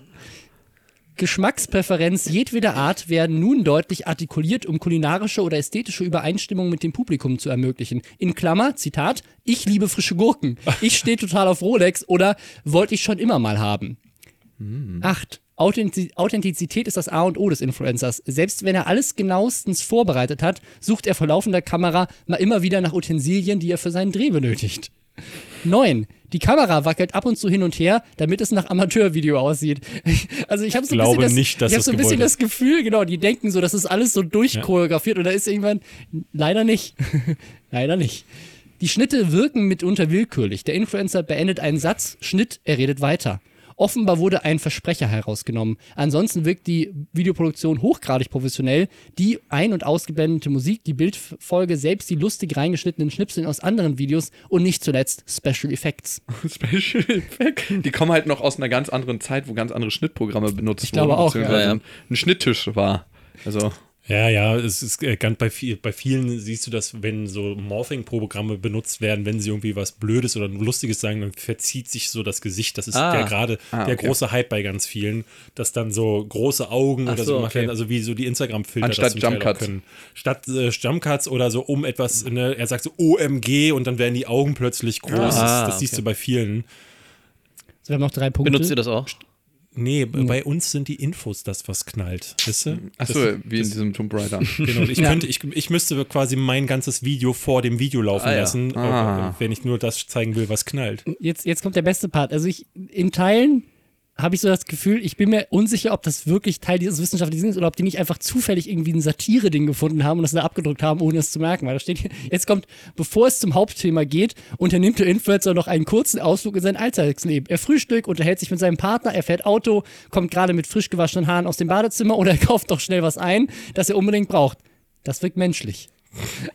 Geschmackspräferenz jedweder Art werden nun deutlich artikuliert, um kulinarische oder ästhetische Übereinstimmung mit dem Publikum zu ermöglichen. In Klammer, Zitat, ich liebe frische Gurken, ich stehe total auf Rolex oder wollte ich schon immer mal haben. Acht. Authentiz- Authentizität ist das A und O des Influencers. Selbst wenn er alles genauestens vorbereitet hat, sucht er vor laufender Kamera mal immer wieder nach Utensilien, die er für seinen Dreh benötigt. 9. Die Kamera wackelt ab und zu hin und her, damit es nach Amateurvideo aussieht. (laughs) Also ich habe so ein bisschen das,
nicht, dass
ich hab so ein bisschen das Gefühl, genau, die denken so, das ist alles so durchchoreografiert und da ist irgendwann leider nicht. (laughs) leider nicht. Die Schnitte wirken mitunter willkürlich. Der Influencer beendet einen Satz, Schnitt, er redet weiter. Offenbar wurde ein Versprecher herausgenommen. Ansonsten wirkt die Videoproduktion hochgradig professionell. Die ein- und ausgeblendete Musik, die Bildfolge, selbst die lustig reingeschnittenen Schnipseln aus anderen Videos und nicht zuletzt Special Effects. (laughs)
Special Effect. Die kommen halt noch aus einer ganz anderen Zeit, wo ganz andere Schnittprogramme benutzt
Ich glaube
wurden,
auch,
beziehungsweise
ja.
ein, ein Schnitttisch war. Also,
Ja, ja, es ist äh, ganz bei, viel, bei vielen siehst du das, wenn so Morphing-Programme benutzt werden, wenn sie irgendwie was Blödes oder Lustiges sagen, dann verzieht sich so das Gesicht. Das ist
Ah.
der gerade
Ah,
der
okay.
große Hype bei ganz vielen, dass dann so große Augen
Ach
oder
so,
so
okay.
werden, also wie so die Instagram-Filter
Anstatt
das
Jumpcuts.
können. Statt äh, Jumpcuts oder so um etwas, ne, er sagt so OMG und dann werden die Augen plötzlich groß.
Ah,
das das siehst
okay.
du bei vielen.
So, wir haben noch drei Punkte.
Benutzt ihr das auch?
Nee, bei uns sind die Infos das, was knallt. Weißt du?
achso,
Das-
wie in diesem Tomb Raider. (laughs)
Genau, ich,
Ja.
könnte, ich, ich müsste quasi mein ganzes Video vor dem Video laufen
Ah, ja.
lassen,
Ah.
äh, wenn ich nur das zeigen will, was knallt.
jetzt, jetzt kommt der beste Part. Also ich, in Teilen habe ich so das Gefühl, ich bin mir unsicher, ob das wirklich Teil dieses wissenschaftlichen ist oder ob die nicht einfach zufällig irgendwie ein Satire-Ding gefunden haben und das da abgedruckt haben, ohne es zu merken. Weil da steht hier, (laughs) jetzt kommt, bevor es zum Hauptthema geht, unternimmt der Influencer noch einen kurzen Ausflug in sein Alltagsleben. Er frühstückt, unterhält sich mit seinem Partner, er fährt Auto, kommt gerade mit frisch gewaschenen Haaren aus dem Badezimmer oder er (laughs) kauft doch schnell was ein, das er unbedingt braucht. Das wirkt menschlich.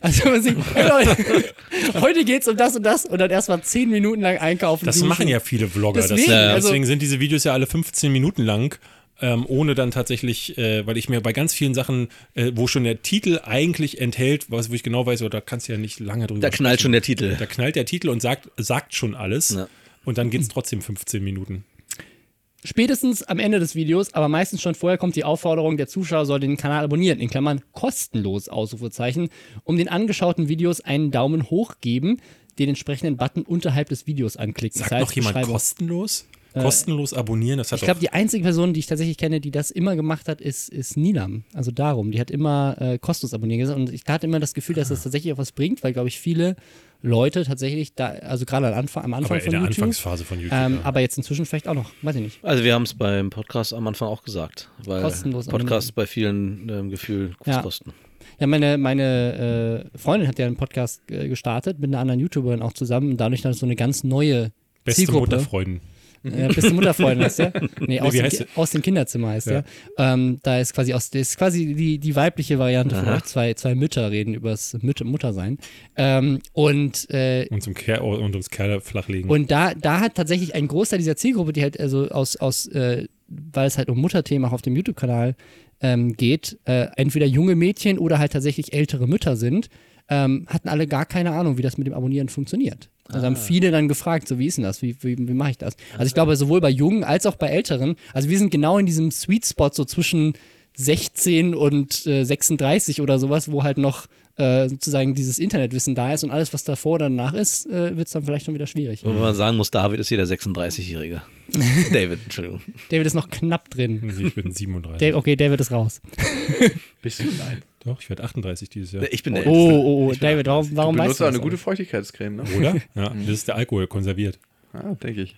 Also man sieht, hey Leute, heute geht's um das und das und dann erstmal zehn Minuten lang einkaufen.
Das
duschen.
machen ja viele Vlogger.
Deswegen,
das,
also-
deswegen sind diese Videos ja alle 15 Minuten lang. Ähm, ohne dann tatsächlich, äh, weil ich mir bei ganz vielen Sachen, äh, wo schon der Titel eigentlich enthält, was, wo ich genau weiß, oder da kannst du ja nicht lange drüber
Da knallt schon der Titel.
Da knallt der Titel und sagt, sagt schon alles.
Ja.
Und dann geht es trotzdem 15 Minuten.
Spätestens am Ende des Videos, aber meistens schon vorher kommt die Aufforderung, der Zuschauer soll den Kanal abonnieren, in Klammern kostenlos, Ausrufezeichen, um den angeschauten Videos einen Daumen hoch geben, den entsprechenden Button unterhalb des Videos anklicken.
Sagt
Das heißt,
noch jemand kostenlos? Kostenlos abonnieren, das hat
Ich glaube, die einzige Person, die ich tatsächlich kenne, die das immer gemacht hat, ist, ist Nilam. Also darum. Die hat immer äh, kostenlos abonnieren gesagt. Und ich hatte immer das Gefühl, dass das tatsächlich auch was bringt, weil, glaube ich, viele Leute tatsächlich da, also gerade am Anfang, am Anfang
aber in
von
der
YouTube.
Anfangsphase von YouTube.
Ähm,
ja.
aber jetzt inzwischen vielleicht auch noch, weiß ich nicht.
Also wir haben es beim Podcast am Anfang auch gesagt, weil
Kostenlos
Podcast bei vielen ähm, Gefühl
Ja.
kosten.
Ja, meine, meine äh, Freundin hat ja einen Podcast äh, gestartet mit einer anderen YouTuberin auch zusammen und dadurch dann so eine ganz neue
Beste
Zielgruppe.
Mutterfreuden.
Äh, beste Mutterfreundin heißt der? (laughs) Nee, aus,
wie
dem, aus dem Kinderzimmer heißt
Ja.
der. Ähm, da ist quasi aus, ist quasi die, die weibliche Variante von
Aha.
euch. Zwei, zwei Mütter reden übers Mütter, Muttersein. Ähm, und äh,
Und, zum Ker und ums Kerle flachlegen.
und da, da hat tatsächlich ein Großteil dieser Zielgruppe, die halt also aus, aus äh, weil es halt um Mutterthemen auch auf dem YouTube-Kanal ähm, geht, äh, entweder junge Mädchen oder halt tatsächlich ältere Mütter sind, ähm, hatten alle gar keine Ahnung, wie das mit dem Abonnieren funktioniert. Also haben viele dann gefragt, so wie ist denn das, wie, wie, wie mache ich das? Also ich glaube, sowohl bei Jungen als auch bei Älteren, also wir sind genau in diesem Sweet Spot so zwischen 16 und äh, 36 oder sowas, wo halt noch äh, sozusagen dieses Internetwissen da ist und alles, was davor oder danach ist, äh, wird es dann vielleicht schon wieder schwierig.
Und wenn man sagen muss, David ist hier der 36-Jährige. (laughs) David, Entschuldigung.
David ist noch knapp drin.
ich bin 37.
Dave, okay, David ist raus.
Bist du? Nein.
Doch, ich werde 38 dieses Jahr.
Ich bin der
Oh,
Älteste.
oh, oh,
Ich bin
David, warum, warum
du
weißt
benutzt
du das?
eine gute Feuchtigkeitscreme, ne?
Oder? (laughs) Ja, das ist der Alkohol konserviert.
Ah, denke ich.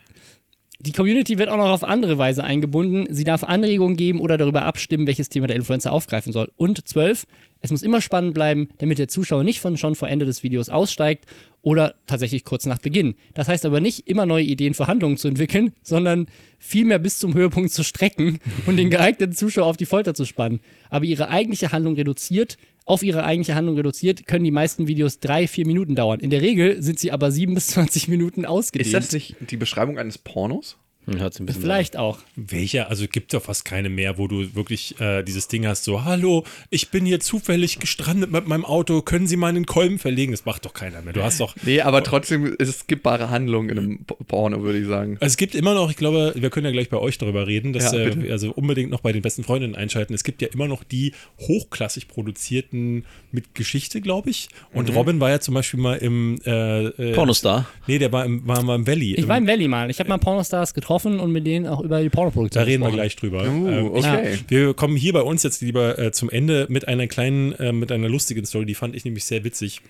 Die Community wird auch noch auf andere Weise eingebunden. Sie darf Anregungen geben oder darüber abstimmen, welches Thema der Influencer aufgreifen soll. Und zwölf, es muss immer spannend bleiben, damit der Zuschauer nicht von schon vor Ende des Videos aussteigt oder tatsächlich kurz nach Beginn. Das heißt aber nicht, immer neue Ideen für Handlungen zu entwickeln, sondern vielmehr bis zum Höhepunkt zu strecken (laughs) und den geeigneten Zuschauer auf die Folter zu spannen. Aber ihre eigentliche Handlung reduziert, auf ihre eigentliche Handlung reduziert, können die meisten Videos drei, vier Minuten dauern. In der Regel sind sie aber sieben bis 20 Minuten ausgedehnt.
Ist das nicht die Beschreibung eines Pornos?
Hm, Hört sich ein bisschen
Vielleicht auch.
Welcher? Also gibt ja fast keine mehr, wo du wirklich äh, dieses Ding hast, so, hallo, ich bin hier zufällig gestrandet mit meinem Auto, können Sie mal in den Kolben verlegen? Das macht doch keiner mehr. Du hast doch.
Nee, aber trotzdem ist es skippbare Handlung in einem Porno, würde ich sagen.
Also es gibt immer noch, ich glaube, wir können ja gleich bei euch darüber reden, dass
Ja,
äh, also unbedingt noch bei den besten Freundinnen einschalten. Es gibt ja immer noch die hochklassig produzierten mit Geschichte, glaube ich. Und Robin war ja zum Beispiel mal im äh, äh,
Pornostar.
Nee, der war, im, war mal im Valley.
Ich war im Valley mal. Ich habe mal Pornostars getroffen und mit denen auch über die Pornoproduktion
Da reden wir
gesprochen.
gleich drüber.
Uh,
Ähm, ich-
okay.
Wir kommen hier bei uns jetzt lieber äh, zum Ende mit einer kleinen, äh, mit einer lustigen Story, die fand ich nämlich sehr witzig.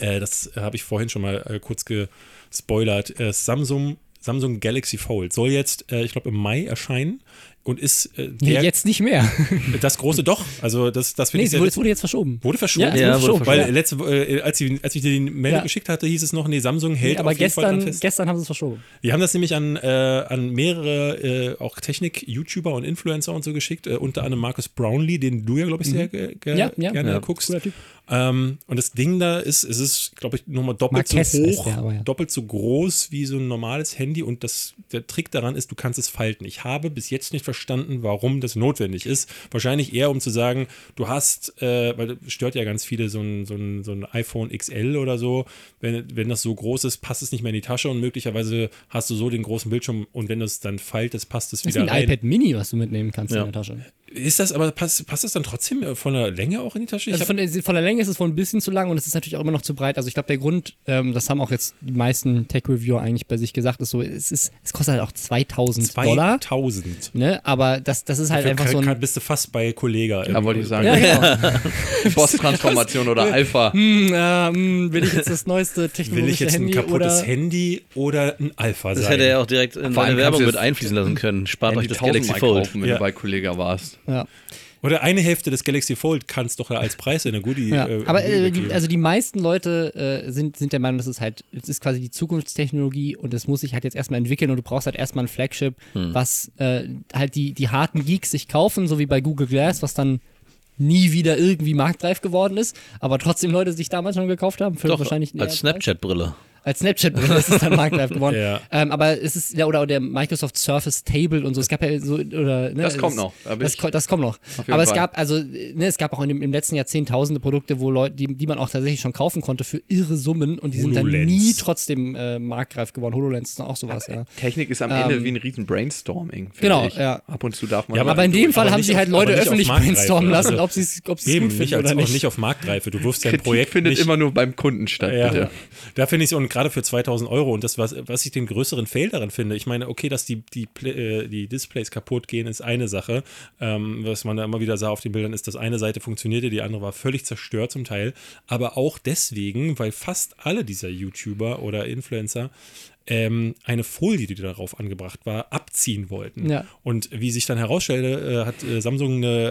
Äh, das habe ich vorhin schon mal äh, kurz gespoilert. Äh, Samsung, Samsung Galaxy Fold soll jetzt, äh, ich glaube, im Mai erscheinen und ist äh,
Nee,
der,
jetzt nicht mehr. (laughs)
das große doch. Also das, das finde
nee,
ich
wurde, es wurde jetzt verschoben.
Wurde verschoben?
Ja, es
Ja,
wurde
wurde
verschoben.
Weil
ja.
letzte, äh, als, ich, als ich dir die Meldung
Ja.
geschickt hatte, hieß es noch, nee, Samsung hält
Nee, aber
auf jeden Fall
gestern,
fest.
gestern haben sie es verschoben.
Die haben das nämlich an, äh, an mehrere äh, auch Technik-YouTuber und Influencer und so geschickt, äh, unter anderem Marcus Brownlee, den du ja, glaube ich, sehr
Mhm. Ja, ja.
gerne
Ja.
guckst.
Cooler Typ.
Ähm, und das Ding da ist, es ist, glaube ich, nochmal doppelt
Marquez
so hoch,
der, aber ja.
doppelt so groß wie so ein normales Handy. Und das, der Trick daran ist, du kannst es falten. Ich habe bis jetzt nicht verstanden, warum das notwendig ist. Wahrscheinlich eher, um zu sagen, du hast, äh, weil das stört ja ganz viele so ein, so ein, so ein iPhone XL oder so. Wenn, wenn das so groß ist, passt es nicht mehr in die Tasche und möglicherweise hast du so den großen Bildschirm und wenn du es dann faltest, passt es
Das ist
wieder
wie ein
rein.
iPad Mini, was du mitnehmen kannst
Ja.
in der Tasche.
Ist das aber, passt, passt das dann trotzdem äh, von der Länge auch in die Tasche? Ich
Also von der, von der Länge ist es wohl ein bisschen zu lang und es ist natürlich auch immer noch zu breit. Also ich glaube, der Grund, ähm, das haben auch jetzt die meisten Tech-Reviewer eigentlich bei sich gesagt, ist so, es, ist, es kostet halt auch 2000 Dollar.
2000.
Ne? Aber das, das ist halt
Dafür
einfach so ein.
bist du fast bei Kollega.
Da wollte ich sagen,
Ja, genau. (laughs)
Boss-Transformation oder Alpha.
hm, äh, hm, will ich jetzt das neueste
Will
technologische
ich jetzt ein
Handy
kaputtes
oder
Handy oder ein Alpha
Das
sein?
hätte er auch direkt in seine Werbung mit
das
einfließen lassen können. Spart euch das Galaxy Fold.
wenn
Ja.
du bei Kollega warst.
Ja.
Oder eine Hälfte des Galaxy Fold kannst doch als Preis in der Goodie.
Ja,
äh,
aber äh, die, also die meisten Leute äh, sind, sind der Meinung, dass es halt, es ist quasi die Zukunftstechnologie und es muss sich halt jetzt erstmal entwickeln und du brauchst halt erstmal ein Flagship,
Hm.
was äh, halt die, die harten Geeks sich kaufen, so wie bei Google Glass, was dann nie wieder irgendwie marktreif geworden ist, aber trotzdem Leute sich damals schon gekauft haben, für
Doch,
wahrscheinlich
als Snapchat-Brille.
Als Snapchat (laughs) ist es dann marktreif geworden.
Ja.
Ähm, aber es ist ja oder der Microsoft Surface Table und so. Es gab ja so oder ne,
Das kommt
es-
noch, da
Das, das kommt noch. Aber es
Fall.
gab also ne, es gab auch in dem, im letzten Jahrzehnt tausende Produkte, wo Leute, die, die man auch tatsächlich schon kaufen konnte für irre Summen und die sind dann
HoloLens.
nie trotzdem äh, marktreif geworden. HoloLens ist auch sowas, ja.
Technik ist am
Ähm,
Ende wie ein riesen Brainstorming.
genau,
ich.
ja.
Ab und zu darf man.
Ja,
Aber in dem Fall haben sie halt Leute öffentlich brainstormen lassen,
Also
ob sie es gut
nicht,
finden
als,
oder
auch
nicht.
nicht auf Marktreife. Du wirfst dein Projekt
findet immer nur beim Kunden statt,
da finde ich es, gerade für 2000 Euro und das, was, was ich den größeren Fail daran finde, ich meine, okay, dass die, die, äh, die Displays kaputt gehen, ist eine Sache. Ähm, was man da immer wieder sah auf den Bildern, ist, dass eine Seite funktionierte, die andere war völlig zerstört zum Teil. Aber auch deswegen, weil fast alle dieser YouTuber oder Influencer ähm, eine Folie, die darauf angebracht war, abziehen wollten.
Ja.
Und wie sich dann herausstellte, äh, hat äh, Samsung eine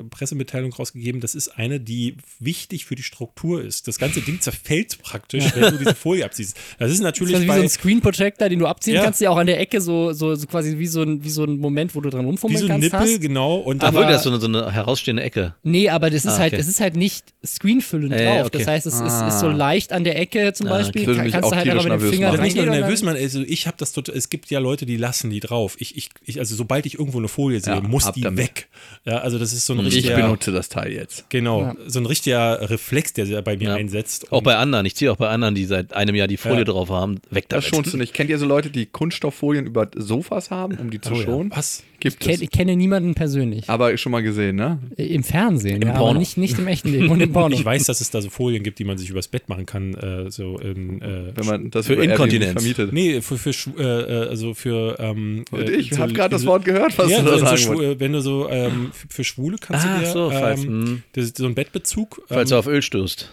äh, Pressemitteilung rausgegeben, das ist eine, die wichtig für die Struktur ist. Das ganze Ding zerfällt praktisch, wenn du diese Folie abziehst. Das ist natürlich
Das ist wie so ein Screen Projector, den du abziehen
Ja.
kannst, der auch an der Ecke so, so, so quasi wie so, ein, wie so ein Moment, wo du dran
wie
rumfummeln
so ein
kannst.
Nippel,
hast.
genau. Und
Ah, wirklich, das ist so eine, so eine herausstehende Ecke.
Nee, aber das ist
Ah,
halt,
okay.
es ist halt nicht screenfüllend
Äh,
drauf.
okay.
Das heißt, es ist,
Ah.
ist so leicht an der Ecke zum
Ah,
Beispiel.
würde
Kann-
mich
kannst
auch
du halt einfach mit dem Finger
machen.
das nicht nur
reingehen und
nervös,
dann-
man, also ich habe das total, es gibt ja Leute, die lassen die drauf. Ich, ich, ich, also sobald ich irgendwo eine Folie sehe,
Ja,
muss die
damit.
weg. Ja, also das ist so ein
Ich
richtiger,
benutze das Teil jetzt.
genau,
Ja.
so ein richtiger Reflex, der sich bei mir
Ja.
einsetzt.
Auch bei anderen. Ich ziehe auch bei anderen, die seit einem Jahr die Folie
Ja.
drauf haben, weg
Das
damit.
schonst du nicht. Kennt ihr so Leute, die Kunststofffolien über Sofas haben, um die zu
Oh ja.
schonen?
Was?
Gibt
Ich, kenn,
es.
ich kenne niemanden persönlich.
Aber schon mal gesehen, ne?
Im Fernsehen,
Im
ja,
Porno.
aber nicht, nicht im echten Leben und im (laughs) Porno.
Ich weiß, dass es da so Folien gibt, die man sich übers Bett machen kann, äh, so in, äh,
Wenn man das
Für Inkontinenz.
vermietet.
Nee, für, für äh, äh, also für ähm,
Und
äh,
ich
so-
habe gerade das Wort gehört, was
ja,
du da
so,
sagen
so, äh, wenn du so ähm, für Schwule kannst
Ah,
du dir
so, falls,
ähm,
hm.
das so ein Bettbezug
Falls
ähm,
du auf Öl stößt.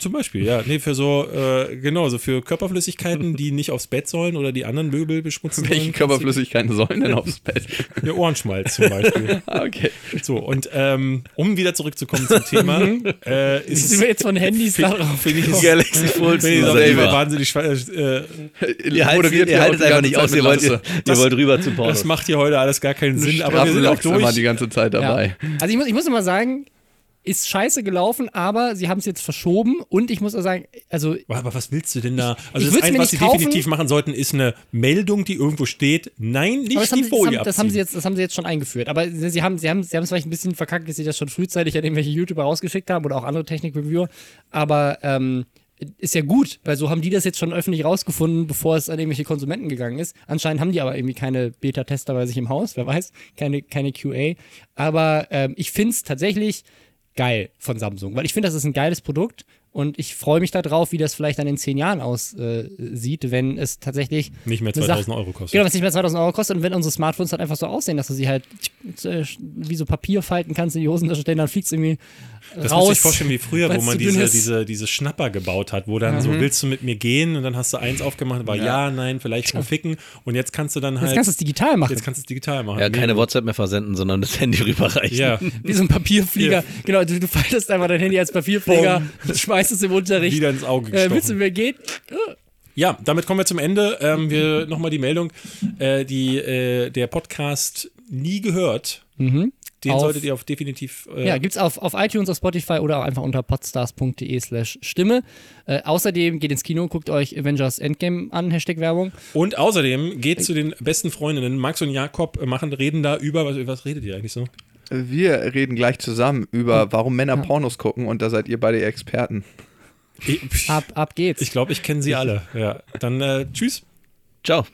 Zum Beispiel, ja, nee, für so äh, genau, so für Körperflüssigkeiten, (laughs) die nicht aufs Bett sollen oder die anderen Möbel beschmutzen
Welche
sollen.
Körperflüssigkeiten sollen denn aufs Bett? (laughs)
Ja, Ohrenschmalz zum Beispiel. (laughs)
Ah, okay.
So, und ähm, um wieder zurückzukommen zum Thema, äh, ist
Sind wir jetzt von Handys darauf?
finde ich es
Galaxy Fold
wahnsinnig äh,
Ihr haltet, ihr haltet einfach nicht aus, ihr wollt, ihr,
Lasse.
ihr wollt rüber zum Porno.
Das macht hier heute alles gar keinen Sinn, aber wir sind auch durch.
die ganze Zeit dabei.
Ja. Also ich muss, ich muss immer sagen, ist scheiße gelaufen, aber sie haben es jetzt verschoben und ich muss auch sagen, also
Aber was willst du denn da? Also
Ich
das
würd's
Einzige, was sie
kaufen.
definitiv machen sollten, ist eine Meldung, die irgendwo steht. Nein, nicht
das haben,
die
sie, das,
Folie
haben, das, haben sie jetzt, das haben sie jetzt schon eingeführt. Aber sie, sie haben sie haben sie haben es vielleicht ein bisschen verkackt, dass sie das schon frühzeitig an irgendwelche YouTuber rausgeschickt haben oder auch andere Technik-Reviewer. Aber ähm, ist ja gut, weil so haben die das jetzt schon öffentlich rausgefunden, bevor es an irgendwelche Konsumenten gegangen ist. Anscheinend haben die aber irgendwie keine Beta-Tester bei sich im Haus, wer weiß, keine, keine QA. Aber ähm, ich finde es tatsächlich geil von Samsung, weil ich finde, das ist ein geiles Produkt und ich freue mich darauf, wie das vielleicht dann in zehn Jahren aussieht, äh, wenn es tatsächlich
Nicht mehr
eine
2000
Sache-
Euro kostet.
Genau, wenn es nicht mehr 2000 Euro kostet und wenn unsere Smartphones halt einfach so aussehen, dass du sie halt äh, wie so Papier falten kannst in die Hosentasche stellen, dann fliegst du irgendwie
Das
raus.
muss ich vorstellen wie früher, wo man diese, diese, diese Schnapper gebaut hat, wo dann so, willst du mit mir gehen? Und dann hast du eins aufgemacht, war ja, nein, vielleicht mal ficken. Und jetzt kannst du dann halt,
Jetzt kannst du es digital machen.
jetzt kannst du es digital machen.
Ja, keine
Mega.
WhatsApp mehr versenden, sondern das Handy rüberreichen.
Ja, (laughs)
Wie so ein Papierflieger. Genau, du, du faltest einfach dein Handy als Papierflieger, schmeißt es im Unterricht.
wieder ins Auge
Äh,
gestochen.
willst du mir gehen?
Ja, damit kommen wir zum Ende. Ähm, wir nochmal die Meldung, äh, die äh, der Podcast nie gehört. Den
Auf-
solltet ihr auf definitiv. Äh,
Ja, gibt's auf, auf iTunes, auf Spotify oder auch einfach unter podstars.de slash Stimme. Äh, außerdem geht ins Kino, guckt euch Avengers Endgame an, Hashtag Werbung.
Und außerdem geht zu den besten Freundinnen. Max und Jakob äh, machen, reden da über. Was, was redet ihr eigentlich so?
Wir reden gleich zusammen über, warum Männer Pornos gucken und da seid ihr beide Experten.
Ich,
Ab, ab geht's.
ich glaube, ich kenne sie alle. Ja, dann äh, tschüss.
Ciao.